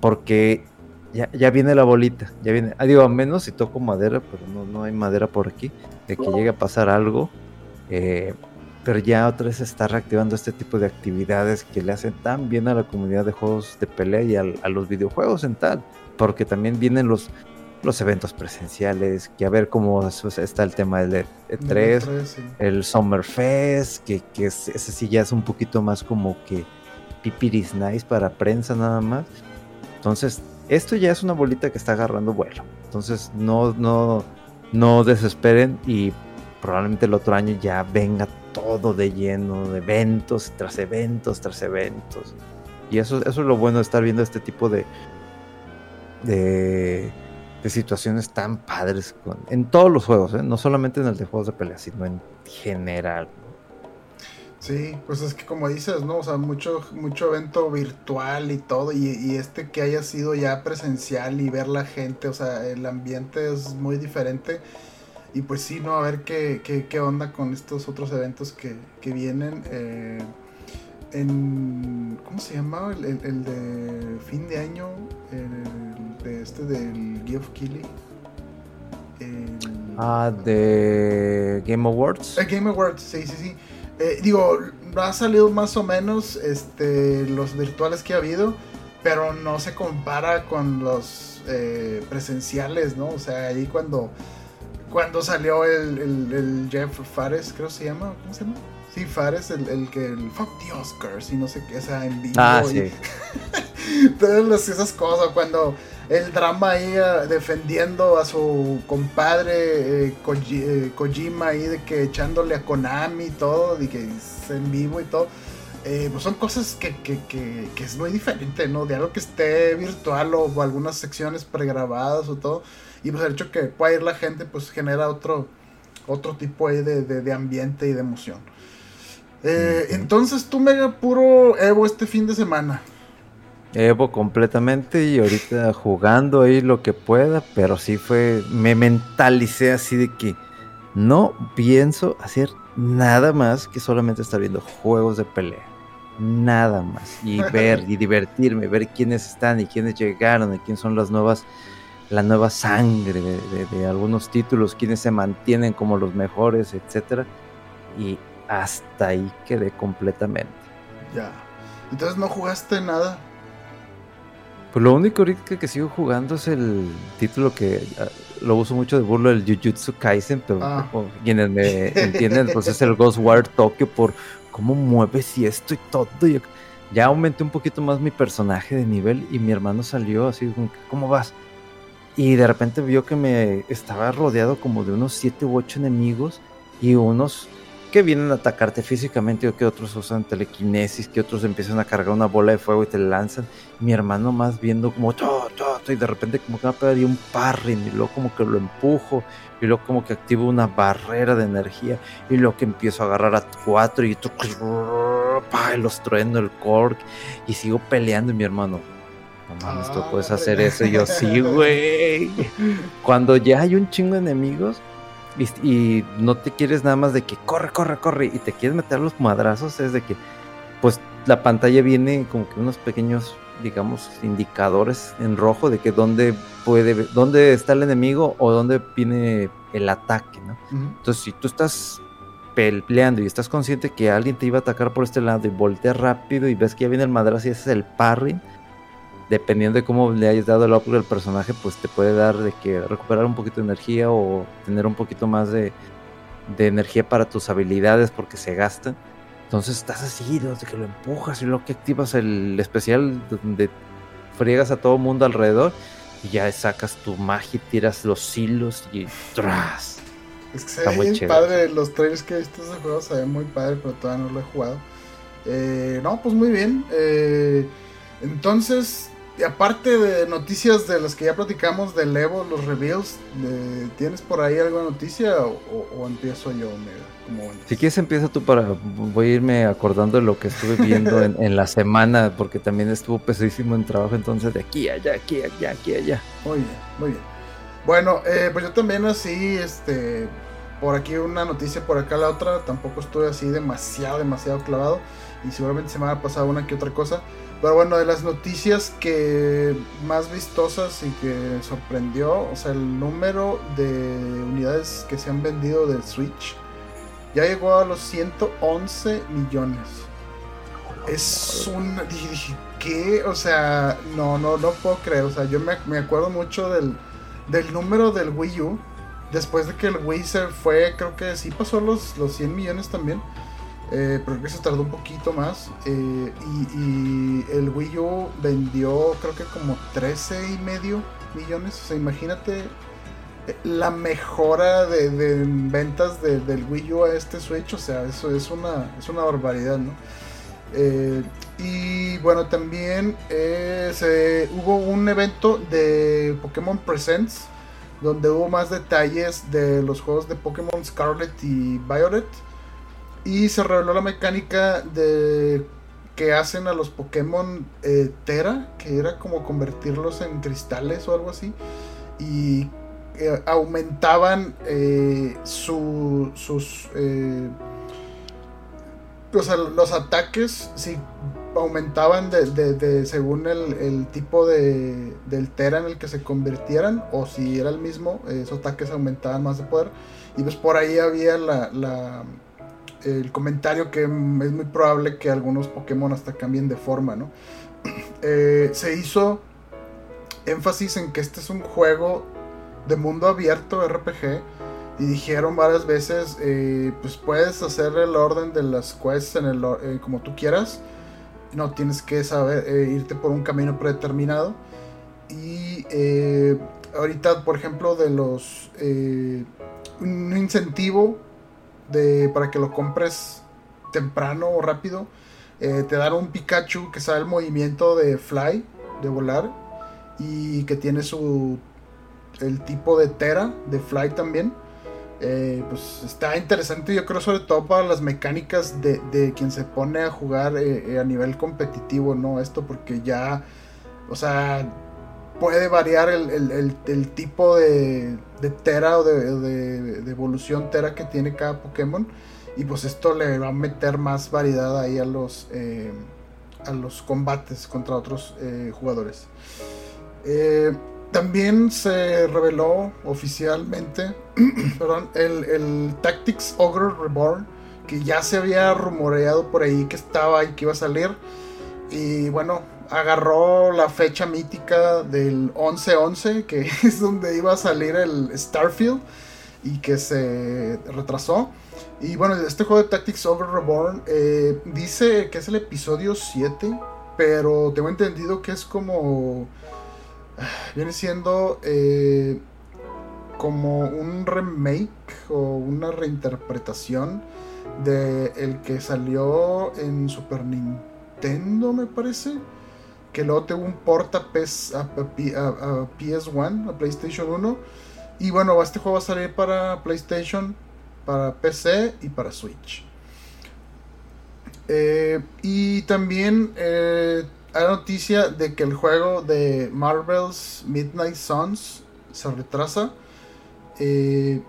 porque ya, ya viene la bolita, ya viene, ah, digo, a menos si toco madera, pero no, no hay madera por aquí, de que llegue a pasar algo, eh, pero ya otra vez se está reactivando este tipo de actividades que le hacen tan bien a la comunidad de juegos de pelea y a los videojuegos en tal, porque también vienen los los eventos presenciales, que a ver cómo está el tema del E3, e el Summer Fest, que, que ese sí ya es un poquito más como que pipiris nice para prensa nada más. Entonces, esto ya es una bolita que está agarrando vuelo. Entonces, no, no, no desesperen y probablemente el otro año ya venga todo de lleno de eventos tras eventos tras eventos. Y eso, eso es lo bueno de estar viendo este tipo de, de situaciones tan padres en todos los juegos, ¿eh? no solamente en el de juegos de pelea, sino en general. Sí, pues es que como dices, ¿no? O sea, mucho, mucho evento virtual y todo, y, este que haya sido ya presencial y ver la gente, o sea, el ambiente es muy diferente. Y pues sí, ¿no? A ver qué, qué, onda con estos otros eventos que, que vienen. Eh, en. ¿Cómo se llamaba? El, el, de fin de año. El de este del Geoff Keighley. Ah, de Game Awards. El Game Awards, sí, sí, sí. Eh, digo, ha salido más o menos este, los virtuales que ha habido, pero no se compara con los eh, presenciales, ¿no? O sea, ahí cuando, cuando salió el, el, el Jeff Fares, creo que se llama, ¿cómo se llama? Sí, Fares, el, el que el fuck the Oscars y no sé qué, o sea, en vivo. Ah, sí. todas esas cosas, cuando el drama ahí eh, defendiendo a su compadre eh, eh, Kojima ahí de que echándole a Konami y todo, y que es en vivo y todo. pues son cosas que, que, que, que, es muy diferente, ¿no? De algo que esté virtual o, algunas secciones pregrabadas o todo. Y pues el hecho que pueda ir la gente, pues genera otro, otro tipo ahí de, de, de ambiente y de emoción. Eh, entonces tú mega puro Evo este fin de semana. Evo completamente y ahorita jugando ahí lo que pueda, pero sí fue, me mentalicé así de que no pienso hacer nada más que solamente estar viendo juegos de pelea. Nada más. Y ver y divertirme, ver quiénes están y quiénes llegaron y quiénes son las nuevas, la nueva sangre de, de algunos títulos, quiénes se mantienen como los mejores, etcétera. Y hasta ahí quedé completamente. Ya. Entonces no jugaste nada. Pues lo único ahorita que sigo jugando es el título que ah, lo uso mucho de burlo, el Jujutsu Kaisen, pero ah. quienes me entienden, pues es el Ghostwire Tokyo por cómo mueves y esto y todo. ya aumenté un poquito más mi personaje de nivel y mi hermano salió así como, ¿cómo vas? Y de repente vio que me estaba rodeado como de unos 7 u 8 enemigos y unos que vienen a atacarte físicamente o que otros usan telequinesis, que otros empiezan a cargar una bola de fuego y te lanzan. Mi hermano más viendo como todo, todo, y de repente como que me pegaría un parring y luego como que lo empujo y luego como que activo una barrera de energía y luego que empiezo a agarrar a cuatro y, los trueno el cork y sigo peleando y mi hermano no mames, tú puedes hacer eso. Y yo, sí, güey. Cuando ya hay un chingo de enemigos y, no te quieres nada más de que corre, corre, corre y te quieres meter los madrazos, es de que, pues, la pantalla viene como que unos pequeños, digamos, indicadores en rojo de que dónde puede, dónde está el enemigo o dónde viene el ataque, ¿no? Entonces, si tú estás peleando y estás consciente que alguien te iba a atacar por este lado y volteas rápido y ves que ya viene el madrazo y ese es el parry, dependiendo de cómo le hayas dado el upgrade al personaje, pues te puede dar de que recuperar un poquito de energía o tener un poquito más de, energía para tus habilidades porque se gastan. Entonces estás así, de que lo empujas y luego que activas el especial donde friegas a todo mundo alrededor y ya sacas tu magia y tiras los hilos y ¡tras! Es que se ve muy padre, los trailers que he visto de ese juego se ven muy padre, pero todavía no lo he jugado. Eh, no, pues muy bien. Eh, entonces, aparte de noticias de las que ya platicamos del Evo, los reveals, ¿tienes por ahí alguna noticia o, empiezo yo? si quieres empieza tú para, voy a irme acordando de lo que estuve viendo en, la semana, porque también estuvo pesadísimo en trabajo, entonces de aquí allá, aquí allá, aquí allá. Muy bien, muy bien. Bueno, eh, pues yo también así, este, por aquí una noticia, por acá la otra, tampoco estuve así demasiado, demasiado clavado, y seguramente se me ha pasado una que otra cosa. Pero bueno, de las noticias que más vistosas y que sorprendió, o sea, el número de unidades que se han vendido del Switch ya llegó a los 111 millones. Es un... Dije, ¿qué? O sea, no, no, no puedo creer. O sea, yo me, me acuerdo mucho del, del número del Wii U. Después de que el Wii se fue, creo que sí pasó los, los 100 millones también. Eh, pero se tardó un poquito más. Eh, y, el Wii U vendió creo que como 13 y medio millones. O sea, imagínate eh, la mejora de, ventas del Wii U a este Switch. O sea, eso es una, es una barbaridad, ¿no? y bueno, también se, hubo un evento de Pokémon Presents donde hubo más detalles de los juegos de Pokémon Scarlet y Violet. Y se reveló la mecánica de que hacen a los Pokémon eh, Tera, que era como convertirlos en cristales o algo así. Y eh, aumentaban eh, sus... los ataques, sí, aumentaban de, según el, tipo de, del Tera en el que se convirtieran, o si era el mismo, esos ataques aumentaban más de poder. Y pues por ahí había la el comentario que es muy probable que algunos Pokémon hasta cambien de forma, ¿no? Eh, se hizo énfasis en que este es un juego de mundo abierto RPG y dijeron varias veces, eh, pues puedes hacer el orden de las quests eh, como tú quieras, no tienes que saber irte por un camino predeterminado y ahorita, por ejemplo, de los un incentivo de, para que lo compres temprano o rápido. Eh, te dan un Pikachu que sabe el movimiento de fly, de volar, y que tiene su el tipo de Tera, de fly también. Eh, pues está interesante, yo creo, sobre todo para las mecánicas de, de quien se pone a jugar eh, a nivel competitivo, ¿no? Esto porque ya, o sea, puede variar el, tipo de, de, Tera o de, evolución Tera que tiene cada Pokémon. Y pues esto le va a meter más variedad ahí a los, eh, a los combates contra otros eh, jugadores. Eh, también se reveló oficialmente perdón, el, el, Tactics Ogre Reborn, que ya se había rumoreado por ahí que estaba y que iba a salir. Y bueno, agarró la fecha mítica del 11-11, que es donde iba a salir el Starfield y que se retrasó. Y bueno, este juego de Tactics Over Reborn eh, dice que es el episodio 7, pero tengo entendido que es como... Viene siendo eh, como un remake o una reinterpretación de el que salió en Super Nintendo, me parece. Que luego tuvo un port a, PS, a, PS1, a PlayStation 1. Y bueno, este juego va a salir para PlayStation, para PC y para Switch. Eh, y también eh, hay noticia de que el juego de Marvel's Midnight Suns se retrasa. Eh,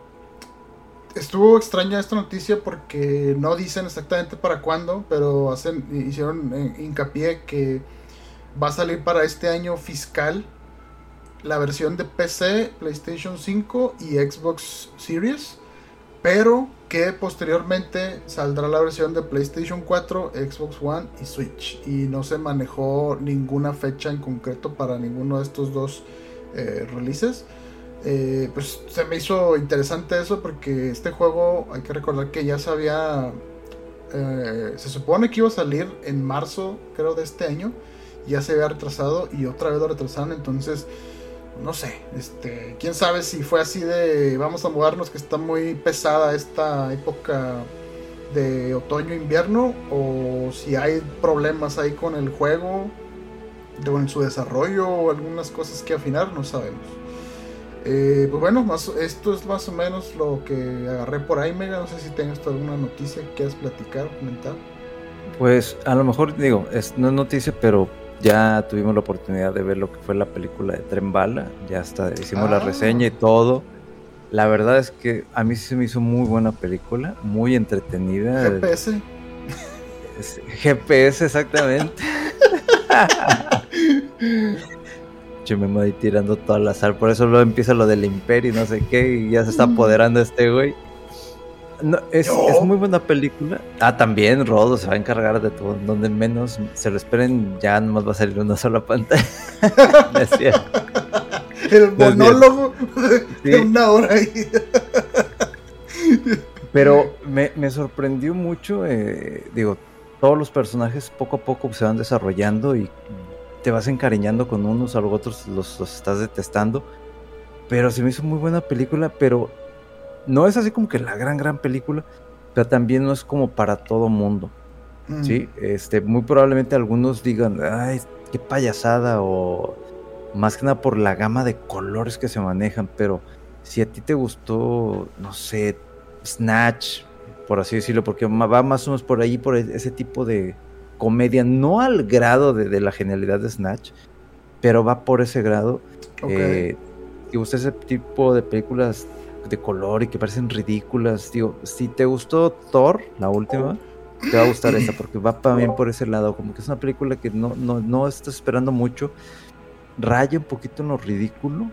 estuvo extraña esta noticia porque no dicen exactamente para cuándo, pero hacen, hicieron eh, hincapié que va a salir para este año fiscal la versión de PC, PlayStation 5 y Xbox Series, pero que posteriormente saldrá la versión de PlayStation 4, Xbox One y Switch. Y no se manejó ninguna fecha en concreto para ninguno de estos dos eh, releases. Eh, pues se me hizo interesante eso porque este juego hay que recordar que ya se había... Eh, se supone que iba a salir en marzo, creo, de este año. Ya se había retrasado y otra vez lo retrasaron. Entonces, no sé, este, quién sabe si fue así de vamos a mudarnos que está muy pesada esta época de otoño-invierno o si hay problemas ahí con el juego, en su desarrollo o algunas cosas que afinar, no sabemos. Eh, pues bueno, esto es más o menos lo que agarré por ahí, Mega. No sé si tengas alguna noticia que quieras platicar comentar. Pues a lo mejor digo, es, no es noticia, pero ya tuvimos la oportunidad de ver lo que fue la película de Tren Bala. Ya está, hicimos la Ah. reseña y todo. La verdad es que a mí sí se me hizo muy buena película, muy entretenida. GPS. Es- GPS, exactamente. Yo me voy tirando toda la sal. Por eso luego empieza lo del imperio y no sé qué. Y ya se está apoderando este güey. No, es, es muy buena película. Ah, también Rodo se va a encargar de todo. Donde menos se lo esperen, ya nomás va a salir una sola pantalla. El monólogo de Sí. una hora ahí. Pero me, me sorprendió mucho, eh, digo, todos los personajes poco a poco se van desarrollando y te vas encariñando con unos, a los otros los, los estás detestando. Pero se me hizo muy buena película, pero no es así como que la gran, gran película, pero también no es como para todo mundo. Mm. Sí, este, muy probablemente algunos digan, ay, qué payasada, o más que nada por la gama de colores que se manejan, pero si a ti te gustó, no sé, Snatch, por así decirlo, porque va más o menos por ahí, por e- ese tipo de comedia, no al grado de, de la genialidad de Snatch, pero va por ese grado. Ok. Eh, si gusta ese tipo de películas de color y que parecen ridículas, digo, si te gustó Thor, la última, te va a gustar esta porque va también por ese lado, como que es una película que no, no, no estás esperando mucho, raya un poquito en lo ridículo,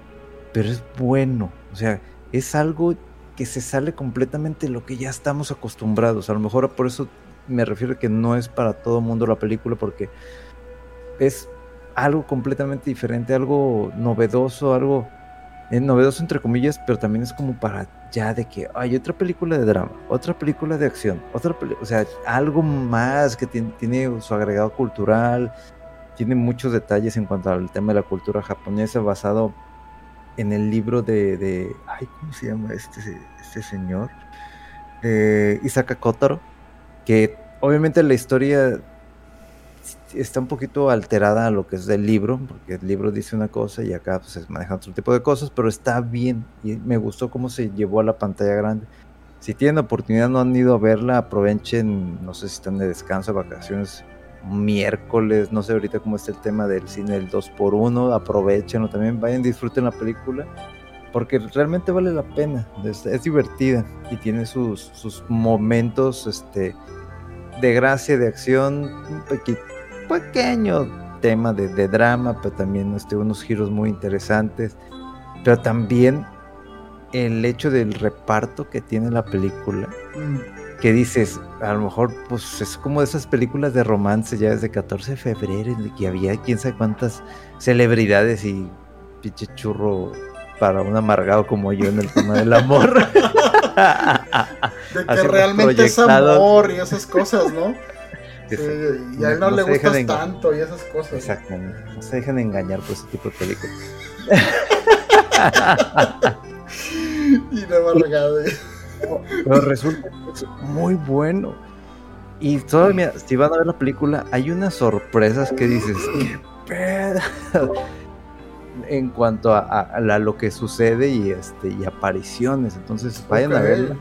pero es bueno, o sea, es algo que se sale completamente de lo que ya estamos acostumbrados, a lo mejor por eso me refiero a que no es para todo mundo la película porque es algo completamente diferente, algo novedoso, algo novedoso entre comillas, pero también es como para ya de que hay otra película de drama, otra película de acción, otra o sea, algo más que tiene, tiene su agregado cultural, tiene muchos detalles en cuanto al tema de la cultura japonesa basado en el libro de, de ay, ¿cómo se llama este, este señor? Eh, Isaka Kotaro, que obviamente la historia está un poquito alterada a lo que es del libro, porque el libro dice una cosa y acá pues, se manejan otro tipo de cosas, pero está bien y me gustó cómo se llevó a la pantalla grande. Si tienen oportunidad, no han ido a verla, aprovechen, no sé si están de descanso, vacaciones, miércoles, no sé ahorita cómo está el tema del cine del 2x1, aprovechenlo también, vayan, disfruten la película, porque realmente vale la pena, es, divertida y tiene sus, sus momentos este, de gracia, de acción, un pequi- pequeño tema de, de drama, pero también este, unos giros muy interesantes, pero también el hecho del reparto que tiene la película, Mm. que dices, a lo mejor pues es como de esas películas de romance ya desde 14 de febrero, en que había quién sabe cuántas celebridades y pinche churro para un amargado como yo en el tema del amor. De que Así realmente es amor y esas cosas, ¿no? Sí, se- y a él no, no le gustas tanto y esas cosas. Exactamente. No se dejen engañar por ese tipo de películas. Y la amargado. Pero resulta muy bueno. Y todavía, si van a ver la película, hay unas sorpresas que dices, qué pedo. En cuanto a, a- a lo que sucede y este y apariciones. Entonces vayan a verla.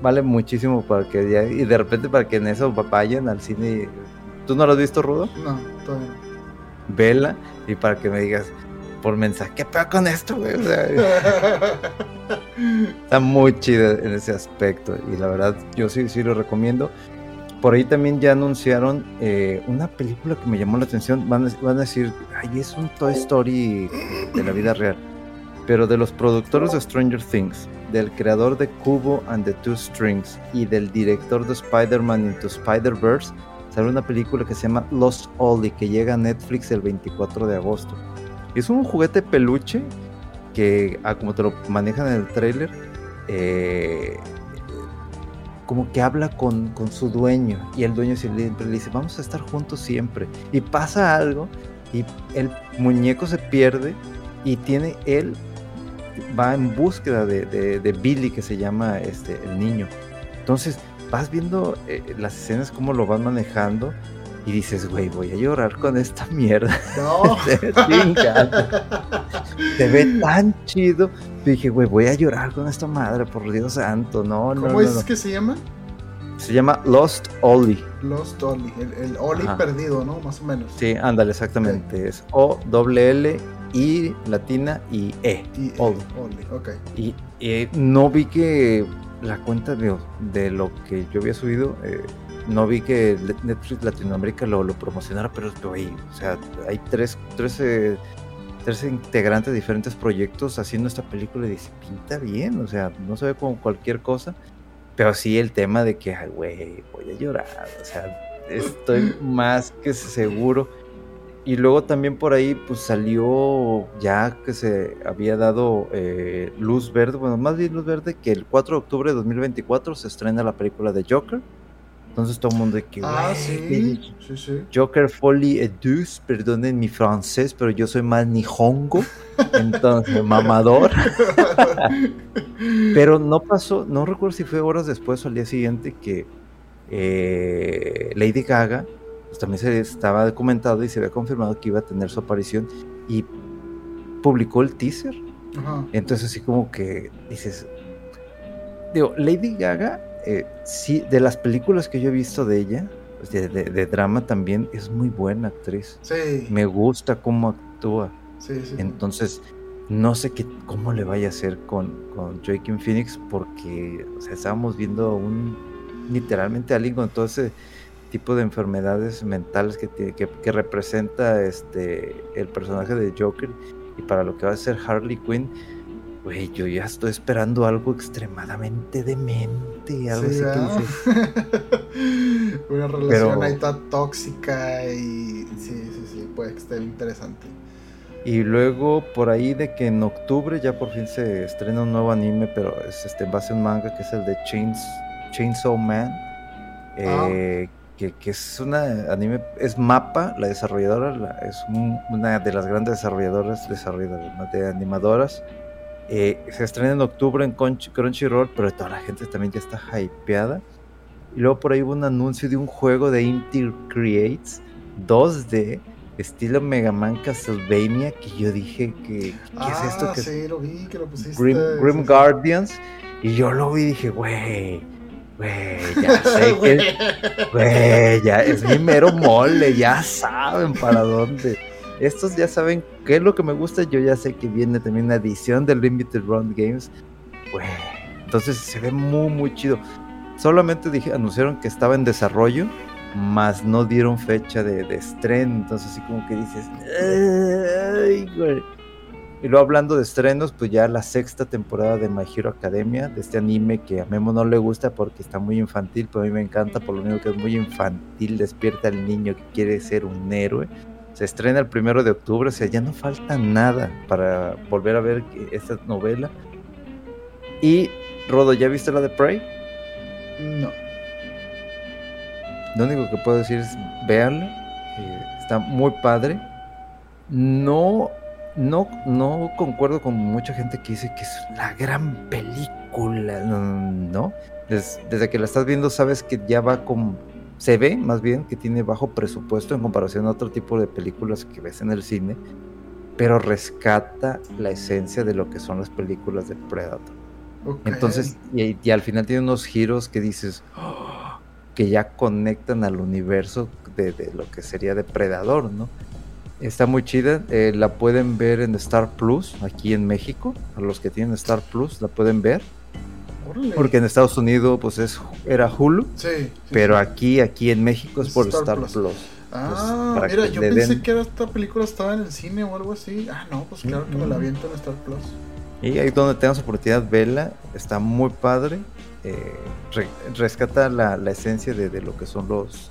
Vale muchísimo para que ya, y de repente para que en eso vayan al cine. ¿Tú no lo has visto, Rudo? No, todavía no. Vela y para que me digas por mensaje, ¿qué pedo con esto, güey? O sea, Está muy chido en ese aspecto y la verdad yo sí, sí lo recomiendo. Por ahí también ya anunciaron eh, una película que me llamó la atención. Van a, van a decir, ay, es un Toy Story de la vida real. Pero de los productores de Stranger Things, del creador de Cubo and the Two Strings y del director de Spider-Man Into Spider-Verse, sale una película que se llama Lost Ollie que llega a Netflix el 24 de agosto. Es un juguete peluche que, ah, como te lo manejan en el trailer, eh, como que habla con, con su dueño y el dueño siempre le dice, vamos a estar juntos siempre. Y pasa algo y el muñeco se pierde y tiene él, va en búsqueda de, de- de Billy, que se llama este, el niño. Entonces vas viendo eh, las escenas, cómo lo van manejando y dices, güey, voy a llorar con esta mierda. No. Se ve tan chido. Dije, güey, voy a llorar con esta madre, por Dios santo. No, no, ¿Cómo no, dices no. que se llama? Se llama Lost Ollie. Lost Oli, el, el Ajá. perdido, ¿no? Más o menos. Sí, ándale, exactamente. Es O, doble L, I, latina y E. Y, eh, Oli. Oli, ok. Y eh, no vi que la cuenta de, de lo que yo había subido, eh, no vi que Netflix Latinoamérica lo, lo promocionara, pero güey, o sea, hay tres, tres, eh, tres integrantes de diferentes proyectos haciendo esta película y dice, pinta bien, o sea, no se ve como cualquier cosa, pero sí el tema de que, ay, güey, voy a llorar, o sea, estoy más que seguro. Y luego también por ahí pues salió ya que se había dado eh, luz verde, bueno, más bien luz verde, que el 4 de octubre de 2024 se estrena la película de Joker. Entonces todo el mundo de que... Ah, "Güey, sí. Sí, sí. Joker Folly Edus, perdonen mi francés, pero yo soy más nihongo, entonces mamador. pero no pasó, no recuerdo si fue horas después o al día siguiente que eh, Lady Gaga, pues también se estaba documentado y se había confirmado que iba a tener su aparición y publicó el teaser. Ajá. Entonces así como que dices, digo, Lady Gaga, eh, sí, de las películas que yo he visto de ella, pues, de, de- de drama también, es muy buena actriz. Sí. Me gusta cómo actúa. Sí, sí. sí. Entonces, no sé qué, cómo le vaya a hacer con, con Joaquin Phoenix, porque o sea, estábamos viendo un literalmente alguien con todo ese tipo de enfermedades mentales que, tiene- que, que representa este el personaje de Joker y para lo que va a ser Harley Quinn, güey, yo ya estoy esperando algo extremadamente demente, algo Sí, así que Una relación Pero- ahí tan tóxica y sí, sí, sí, puede que esté interesante. Y luego por ahí de que en octubre ya por fin se estrena un nuevo anime, pero es este en base a un manga que es el de Chains, Chainsaw Man. eh, que, que es una anime, es Mapa, la desarrolladora, la- es un- una de las grandes desarrolladoras, desarrolladoras de animadoras. Eh, se estrena en octubre en Crunchy- Crunchyroll, pero toda la gente también ya está hypeada. Y luego por ahí hubo un anuncio de un juego de Inti Creates 2D, estilo Mega Man Castlevania, que yo dije que ¿qué ah, es esto? que es sí, lo vi, que lo pusiste. Grim, sí, Grim sí. Guardians. Y yo lo vi y dije, güey, güey, ya sé que, güey, ya es mi mero mole, ya saben para dónde. Estos ya saben qué es lo que me gusta. Yo ya sé que viene también una edición del Limited Run Games. Güey, entonces se ve muy, muy chido. Solamente dije, anunciaron que estaba en desarrollo, más no dieron fecha de, de estreno. Entonces, así como que dices, ay, güey. Y luego hablando de estrenos, pues ya la sexta temporada de My Hero Academia, de este anime que a Memo no le gusta porque está muy infantil, pero a mí me encanta por lo único que es muy infantil, despierta al niño que quiere ser un héroe. Se estrena el primero de octubre, o sea, ya no falta nada para volver a ver esta novela. Y, Rodo, ¿ya viste la de Prey? No. Lo único que puedo decir es véanla. eh, está muy padre. No, no, no concuerdo con mucha gente que dice que es la gran película no. desde que la estás viendo sabes que ya va con... Se ve más bien que tiene bajo presupuesto en comparación a otro tipo de películas que ves en el cine, pero rescata la esencia de lo que son las películas de Predator. Entonces, y, al final tiene unos giros que dices ¡Oh! que ya conectan al universo de, de, lo que sería Depredador, ¿no? Está muy chida, eh, la pueden ver en Star Plus, aquí en México, a los que tienen Star Plus la pueden ver. Porque en Estados Unidos pues es era Hulu, sí, pero aquí aquí en México es por Star, Plus. Ah, mira, yo pensé que esta película estaba en el cine o algo así. Ah, no, pues claro que me la aviento en Star Plus. Y ahí donde tengas oportunidad, vela, está muy padre. Eh, rescata la, la esencia de, de, lo que son los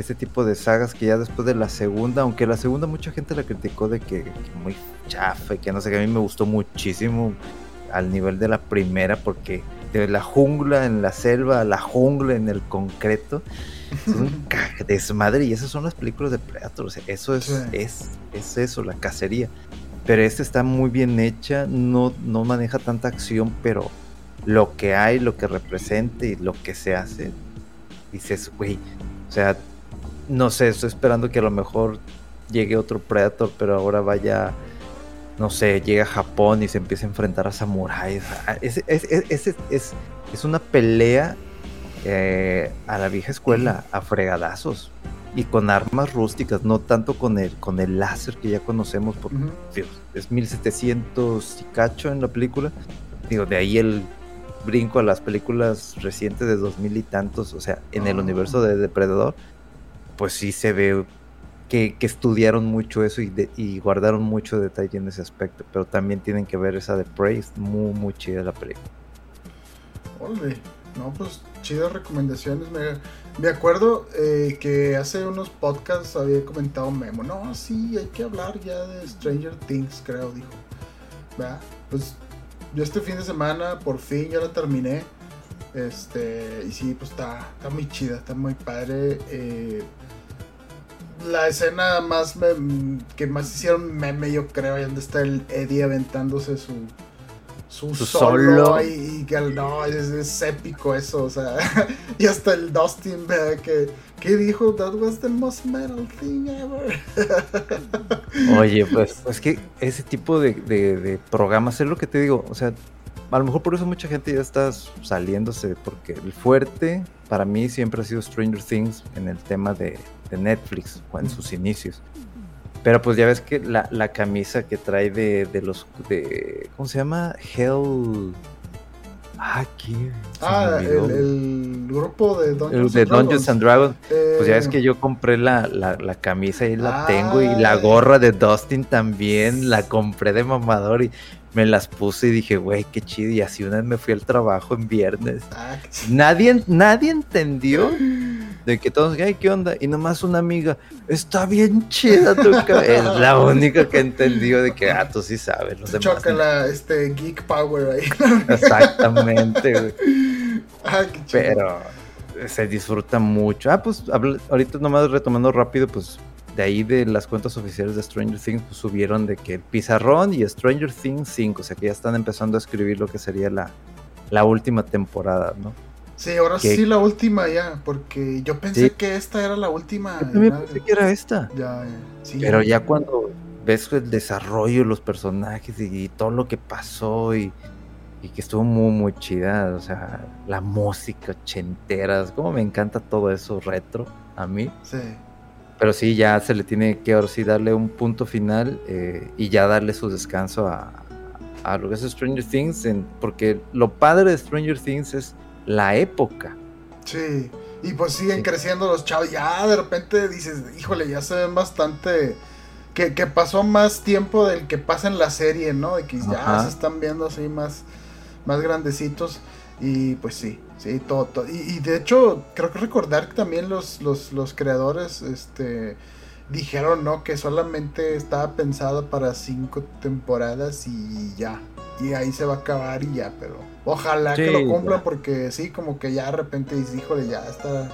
este tipo de sagas que ya después de la segunda, aunque la segunda mucha gente la criticó de que, muy chafa y que no sé, que a mí me gustó muchísimo al nivel de la primera porque de la jungla en la selva a la jungla en el concreto es un desmadre y esas son las películas de Predator, o sea, eso es, es, es eso, la cacería. Pero esta está muy bien hecha, no, no maneja tanta acción, pero lo que hay, lo que representa y lo que se hace, dices, güey, o sea, no sé, estoy esperando que a lo mejor llegue otro Predator, pero ahora vaya, no sé, llegue a Japón y se empiece a enfrentar a samuráis. Ah, es, es, una pelea eh, a la vieja escuela, a fregadazos. Y con armas rústicas, no tanto con el, con el láser que ya conocemos, porque es 1700 y cacho en la película. Digo, de ahí el brinco a las películas recientes de 2000 y tantos, o sea, en el ah. universo de Depredador pues sí se ve que, estudiaron mucho eso y, guardaron mucho detalle en ese aspecto. Pero también tienen que ver esa de Prey, muy, muy chida la película. Ole, no, pues chidas recomendaciones. Me, me acuerdo eh, que hace unos podcasts había comentado Memo. No, sí, hay que hablar ya de Stranger Things, creo, dijo. Pues yo este fin de semana por fin ya la terminé. Este, y sí, pues está, está muy chida, está muy padre. Eh, la escena más que más hicieron meme, yo creo, donde está el Eddie aventándose su, su, solo, Y, que no, es, épico eso, o sea, y hasta el Dustin, que, que dijo, that was the most metal thing ever. Oye, pues es que ese tipo de, de programas es lo que te digo, o sea, a lo mejor por eso mucha gente ya está saliéndose, porque el fuerte para mí siempre ha sido Stranger Things en el tema de, Netflix o en sus inicios. Pero pues ya ves que la, camisa que trae de, de, los de ¿cómo se llama? Hell Ah, ¿qué? Ah, el, grupo de Dungeons, de and, Dungeons and Dragons. Pues ya ves eh, que yo compré la, la, camisa y la tengo. Y la gorra de Dustin también la compré de mamador. Y me las puse y dije, güey, qué chido. Y así una vez me fui al trabajo en viernes. Ah, nadie, nadie entendió de que todos, ay, ¿qué onda? Y nomás una amiga, está bien chida tu Es la única que entendió de que, ah, tú sí sabes. Los la, este, geek power ahí. Exactamente, güey. Ah, qué chido. Pero se disfruta mucho. Ah, pues ahorita nomás retomando rápido, pues de ahí de las cuentas oficiales de Stranger Things pues, subieron de que Pizarrón y Stranger Things 5, o sea que ya están empezando a escribir lo que sería la, la última temporada, ¿no? Sí, ahora sí la última ya, porque yo pensé que esta era la última. Yo también pensé que era esta. Ya, Sí, Pero ya cuando ves el desarrollo de los personajes y, todo lo que pasó y, y, que estuvo muy, muy chida, o sea, la música ochenteras, como me encanta todo eso retro a mí. Sí. Pero sí, ya se le tiene que ahora sí darle un punto final eh, y ya darle su descanso a, a lo que es Stranger Things, porque lo padre de Stranger Things es la época. Sí, y pues siguen creciendo los chavos. Ya de repente dices, híjole, ya se ven bastante. Que, que, pasó más tiempo del que pasa en la serie, ¿no? De que ya se están viendo así más, más grandecitos. Y pues sí, sí, todo. Y, de hecho, creo que recordar que también los, los, los creadores este, dijeron, ¿no? Que solamente estaba pensado para cinco temporadas y ya. Y ahí se va a acabar y ya, pero ojalá que lo cumplan porque sí, como que ya de repente, híjole, ya está...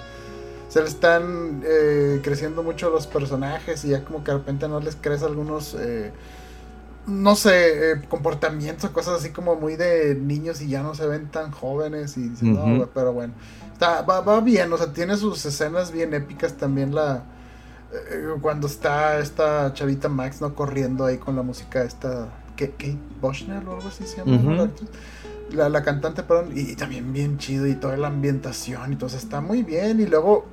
Se le están eh, creciendo mucho los personajes y ya como que de repente no les crece algunos... Eh, no sé, eh, comportamientos, cosas así como muy de niños y ya no se ven tan jóvenes y dicen, pero bueno, está, va, va bien, o sea, tiene sus escenas bien épicas también la... eh, cuando está esta chavita Max, ¿no? Corriendo ahí con la música esta... Kate Boschner o algo así se llama? La? La, la cantante, perdón, y, y también bien chido y toda la ambientación y todo, o sea, está muy bien y luego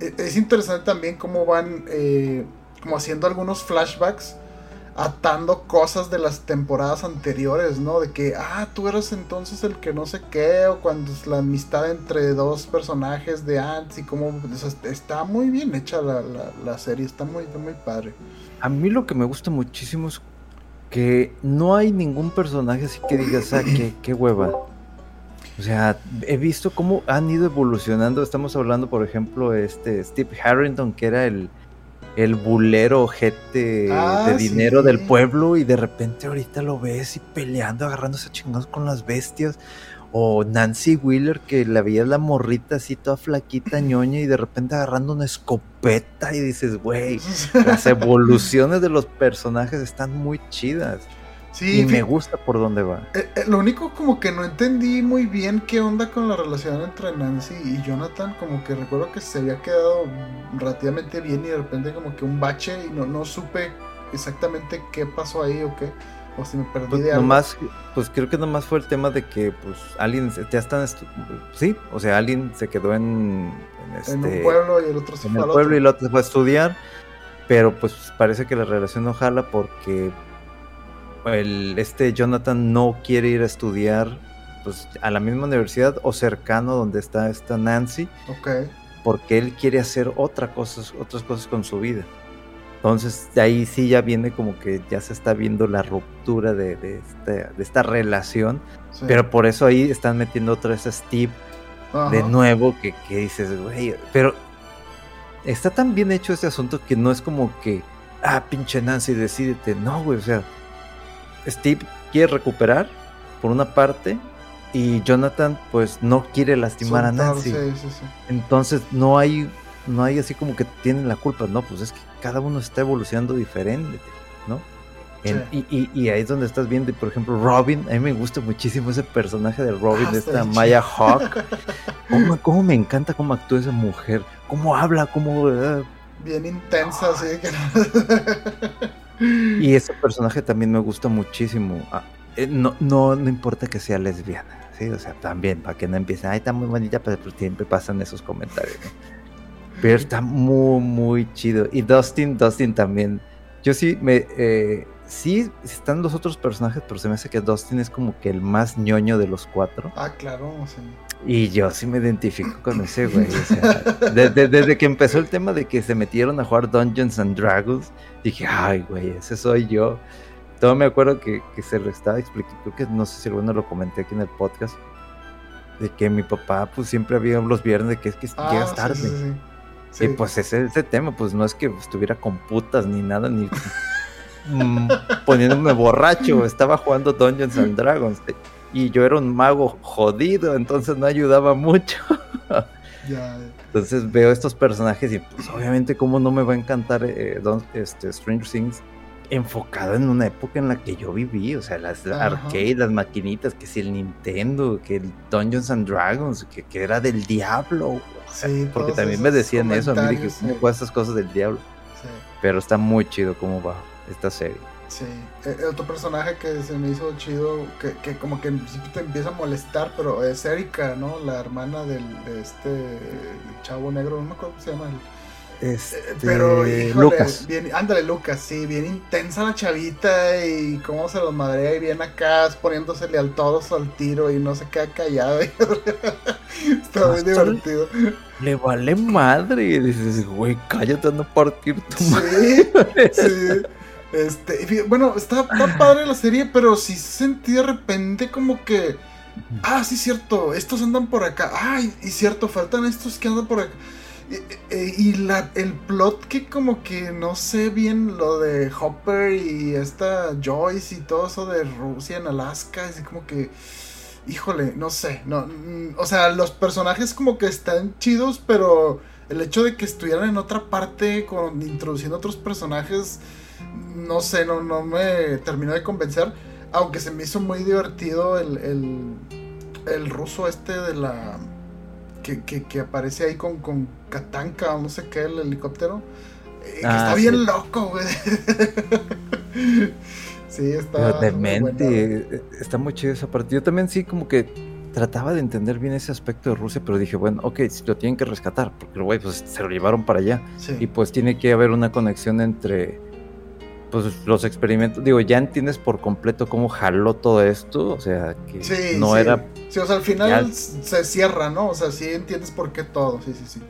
es interesante también cómo van eh, como haciendo algunos flashbacks atando cosas de las temporadas anteriores, ¿no? De que, ah, tú eras entonces el que no sé qué, o cuando es la amistad entre dos personajes de antes y cómo, o sea, está muy bien hecha la, la- serie, está muy, muy padre. A mí lo que me gusta muchísimo es que no hay ningún personaje así que digas, ah, qué, qué hueva. O sea, he visto cómo han ido evolucionando. Estamos hablando, por ejemplo, este Steve Harrington, que era el, el bulero ojete Ah, de dinero sí. del pueblo, y de repente ahorita lo ves y peleando, agarrándose a chingados con las bestias. O Nancy Wheeler, que la veías la morrita así toda flaquita, ñoña, y de repente agarrando una escopeta y dices, güey, las evoluciones de los personajes están muy chidas. Sí, y me gusta por dónde va. eh, eh, lo único como que no entendí muy bien qué onda con la relación entre Nancy y Jonathan, como que recuerdo que se había quedado relativamente bien y de repente como que un bache y no, no supe exactamente qué pasó ahí o qué, o si me perdí Pues, de algo. nomás, pues creo que nomás fue el tema de que pues alguien ya están sí, o sea, alguien se quedó en, en en este un pueblo y el otro se en fue el al pueblo otro. y el otro se fue a estudiar, pero pues parece que la relación no jala porque el este Jonathan no quiere ir a estudiar pues a la misma universidad o cercano donde está esta Nancy Ok, porque él quiere hacer otra cosas, otras cosas con su vida. Entonces, de ahí sí ya viene como que ya se está viendo la ruptura de, de este- de esta relación. sí. Pero por eso ahí están metiendo otra vez a Steve Ajá. de nuevo que, que dices, güey, pero está tan bien hecho este asunto que no es como que, ah, pinche Nancy, decídete. No, güey, o sea, Steve quiere recuperar por una parte y Jonathan pues no quiere lastimar a Nancy. Sí, sí, sí. Entonces no hay, no hay así como que tienen la culpa, no, pues es que cada uno está evolucionando diferente, ¿no? En- y, y- y ahí es donde estás viendo, por ejemplo, Robin, a mí me gusta muchísimo ese personaje de Robin, Ah, de esta Maya. Hawk. ¿Cómo, cómo me encanta cómo actúa esa mujer, cómo habla, cómo... ah, Bien intensa, así que Y ese personaje también me gusta muchísimo. Ah, eh, no, no, no importa que sea lesbiana, ¿sí? O sea, también, para que no empiecen, ay, está muy bonita, pero pues siempre pasan esos comentarios. Pero está muy, muy chido. Y Dustin, Dustin también. Yo sí me... eh, sí, están los otros personajes, pero se me hace que Dustin es como que el más ñoño de los cuatro. Ah, claro, sí. Y yo sí me identifico con ese güey. O sea, desde, desde que empezó el tema de que se metieron a jugar Dungeons and Dragons, dije, ay, güey, ese soy yo. Todo me acuerdo que, que se lo estaba explicando, creo que no sé si alguno lo comenté aquí en el podcast, de que mi papá, pues siempre había los viernes de que es que Ah, llegas tarde. sí, sí. Sí. Y pues ese, ese tema, pues no es que estuviera con putas ni nada, ni mm, poniéndome borracho, estaba jugando Dungeons and Dragons. Y yo era un mago jodido, entonces no ayudaba mucho. Ya, Entonces veo estos personajes y pues obviamente cómo no me va a encantar eh, Don- este, Stranger Things enfocado en una época en la que yo viví, o sea, las Ajá. arcades, las maquinitas, que si el Nintendo, que el Dungeons and Dragons, que, que era del diablo. Sí, porque también me decían eso, a mí dije, ¿cómo sí. juegas estas cosas del diablo? sí. Pero está muy chido cómo va esta serie. Sí, Eh, otro personaje que se me hizo chido, que, que como que te empieza a molestar, pero es Erika, ¿no? La hermana del, de este chavo negro, no me acuerdo cómo se llama. el- Este, Eh, pero, híjole, Lucas. bien, ándale, Lucas, sí, bien intensa la chavita y cómo se los madrea y bien acá poniéndosele al todos al tiro y no se queda callado. Está muy divertido. Le vale madre. Y dices, güey, cállate, ando a partir tu madre. Sí, sí. Este, bueno, está, está padre la serie, pero sí sentí de repente como que. Ah, sí, cierto, estos andan por acá. Ay, y cierto, faltan estos que andan por acá. Y, y- y la, el plot que como que no sé bien lo de Hopper y esta Joyce y todo eso de Rusia en Alaska, así como que, híjole, no sé, no, mm, o sea, los personajes como que están chidos, pero el hecho de que estuvieran en otra parte con introduciendo otros personajes, no sé, no, no me terminó de convencer. Aunque se me hizo muy divertido el, el, el ruso este de la. Que, que, que aparece ahí con, con Katanka o no sé qué, el helicóptero. Eh, que Ah, está bien loco, güey. sí, está. Muy demente, eh, está muy chido esa parte. Yo también sí como que trataba de entender bien ese aspecto de Rusia, pero dije, bueno, ok, si lo tienen que rescatar, porque el güey pues se lo llevaron para allá. Sí. Y pues tiene que haber una conexión entre pues los experimentos. Digo, ya entiendes por completo cómo jaló todo esto, o sea, que Sí, no sí. era Sí, o sea, al final Ya- se cierra, ¿no? O sea, sí entiendes por qué todo. Sí, sí, sí.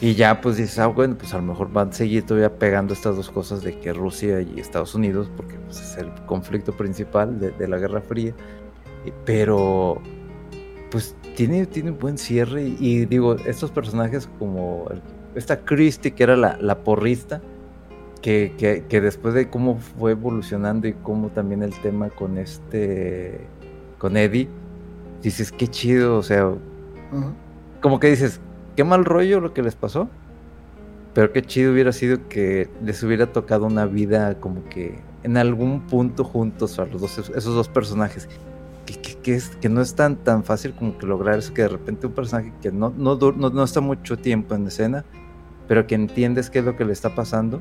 Y ya pues dices, ah, bueno, pues a lo mejor van a seguir todavía pegando estas dos cosas de que Rusia y Estados Unidos, porque pues, es el conflicto principal de, de la Guerra Fría. Pero pues tiene, tiene un buen cierre y, y digo, estos personajes como el- esta Christie, que era la, la porrista, que, que, que después de cómo fue evolucionando y cómo también el tema con este, con Eddie, dices, qué chido, o sea, Ajá. como que dices, qué mal rollo lo que les pasó. Pero qué chido hubiera sido que les hubiera tocado una vida como que en algún punto juntos a los dos, esos dos personajes. Que, que, que es, que no es tan, tan fácil como que lograr eso, que de repente un personaje que no, no, no, no está mucho tiempo en escena, pero que entiendes qué es lo que le está pasando,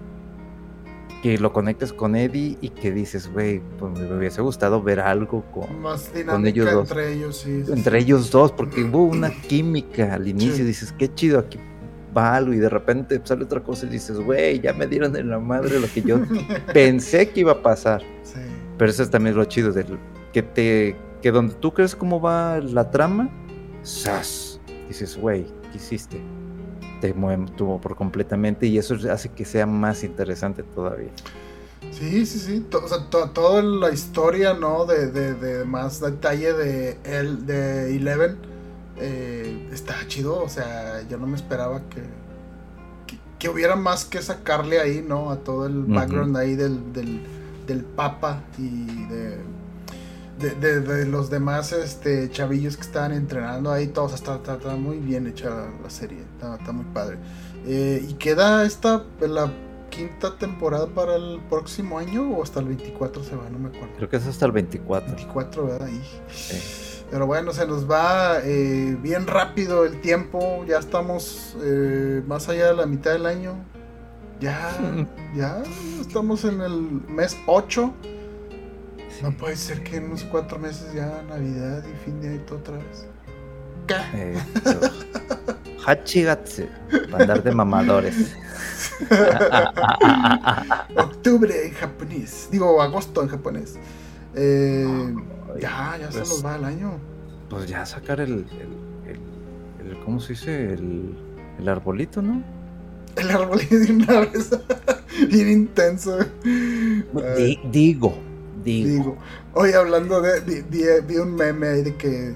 que lo conectas con Eddie y que dices, güey, pues me hubiese gustado ver algo con, Más dinámica ellos dos. entre ellos, sí. sí, entre sí. ellos dos, porque hubo una química al inicio, dices, qué chido, aquí va algo, y de repente sale otra cosa y dices, güey, ya me dieron en la madre lo que yo pensé que iba a pasar. Sí. Pero eso es también lo chido, del, que te, que donde tú crees cómo va la trama, ¡zas! Dices, güey, ¿qué hiciste? Te mueve tuvo por completamente y eso hace que sea más interesante todavía. Sí, sí, sí. O sea, to- toda la historia, ¿no? De, de, de más detalle de él, de Eleven, eh, está chido. O sea, yo no me esperaba que, que, que hubiera más que sacarle ahí, ¿no? A todo el background ahí del, del, del Papa y de, de, de- de los demás este, chavillos que estaban entrenando ahí. Todos, está, está, está muy bien hecha la serie. Está, está muy padre. Eh, y queda esta, la quinta temporada para el próximo año o hasta el 24 se va, no me acuerdo. Creo que es hasta el 24. 24, ¿verdad? Ahí. Sí. Pero bueno, se nos va eh, bien rápido el tiempo. Ya estamos eh, más allá de la mitad del año. Ya, ya estamos en el mes 8. No puede ser que en unos cuatro meses ya Navidad y fin de año otra vez. ¿Qué? Eso. Hachigatsu, para andar de mamadores. Octubre en japonés. Digo, agosto en japonés. Eh, ya, ya se pues- nos va el año. Pues ya sacar el, el, el- el- ¿cómo se dice? El, el arbolito, ¿no? El árbol de una vez. bien intenso. Ay, digo, digo. digo. Hoy hablando de. Vi, un meme ahí de que.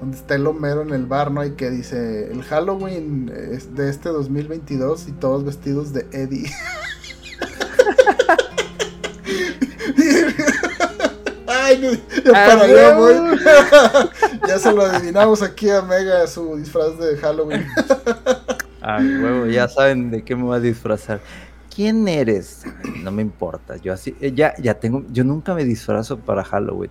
Donde está el Homero en el bar, ¿no? Y que dice: El Halloween es de este 2022 y todos vestidos de Eddie. Ay, no, ya para ¡Ah, allá voy. ya se lo adivinamos aquí a Mega su disfraz de Halloween. Ay, huevo, ya saben de qué me voy a disfrazar. ¿Quién eres? No me importa. Yo así, eh, ya, ya tengo, yo nunca me disfrazo para Halloween.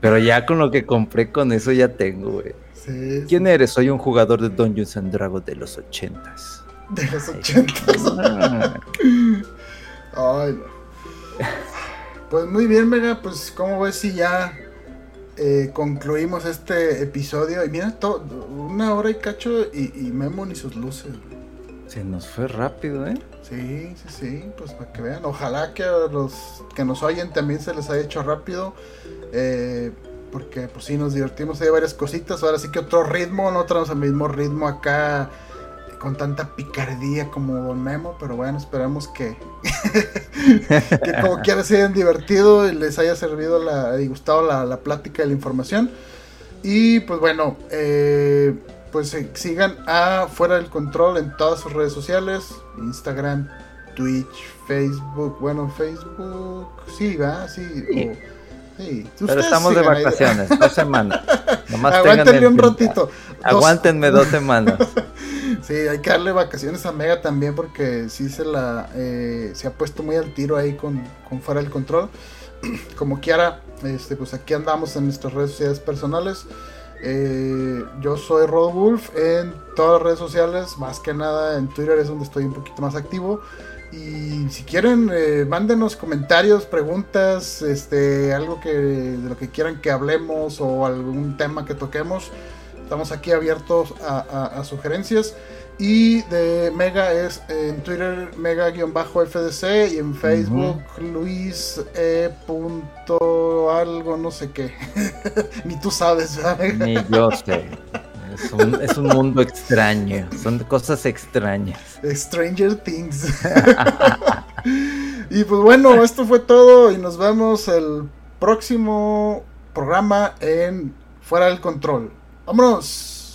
Pero ya con lo que compré con eso ya tengo, güey. Sí, ¿Quién eres? Soy un jugador de Dungeons and Dragons de los ochentas. de los ochentas. Ay, no. Pues muy bien, Mega. Pues, ¿cómo ves si ya eh, concluimos este episodio? Y mira, to- una hora y cacho y, y Memo ni sus luces. güey. Se nos fue rápido, ¿eh? Sí, sí, sí. Pues para que vean. Ojalá que a los que nos oyen también se les haya hecho rápido. eh, porque, pues sí, nos divertimos. Hay varias cositas. Ahora sí que otro ritmo. No tenemos el mismo ritmo acá. Con tanta picardía como Don Memo. Pero bueno, esperamos que. que como quiera se hayan divertido y les haya servido la, y gustado la, la plática y la información. Y pues bueno, eh, pues sigan a Fuera del Control en todas sus redes sociales, Instagram, Twitch, Facebook, bueno, Facebook, sí, va, sí. Sí. o- sí. Pero estamos de sigan ahí. vacaciones, dos semanas. Nomás Aguántenle tengan un ratito. Dos- Aguántenme dos semanas. Sí, hay que darle vacaciones a Mega también porque sí se la eh, se ha puesto muy al tiro ahí con, con fuera del control. Como quiera, este, pues aquí andamos en nuestras redes sociales personales. Eh, yo soy Rod Wolf en todas las redes sociales, más que nada en Twitter es donde estoy un poquito más activo. Y si quieren, eh, mándenos comentarios, preguntas, este, algo que de lo que quieran que hablemos o algún tema que toquemos. Estamos aquí abiertos a, sugerencias. Y de Mega es en Twitter Mega-FDC y en Facebook Luis e. algo no sé qué. Ni tú sabes. Ni yo sé. Es un, es un, mundo extraño. Son cosas extrañas. Stranger Things. y pues bueno, esto fue todo. Y nos vemos el próximo programa en Fuera del Control. ¡Vámonos!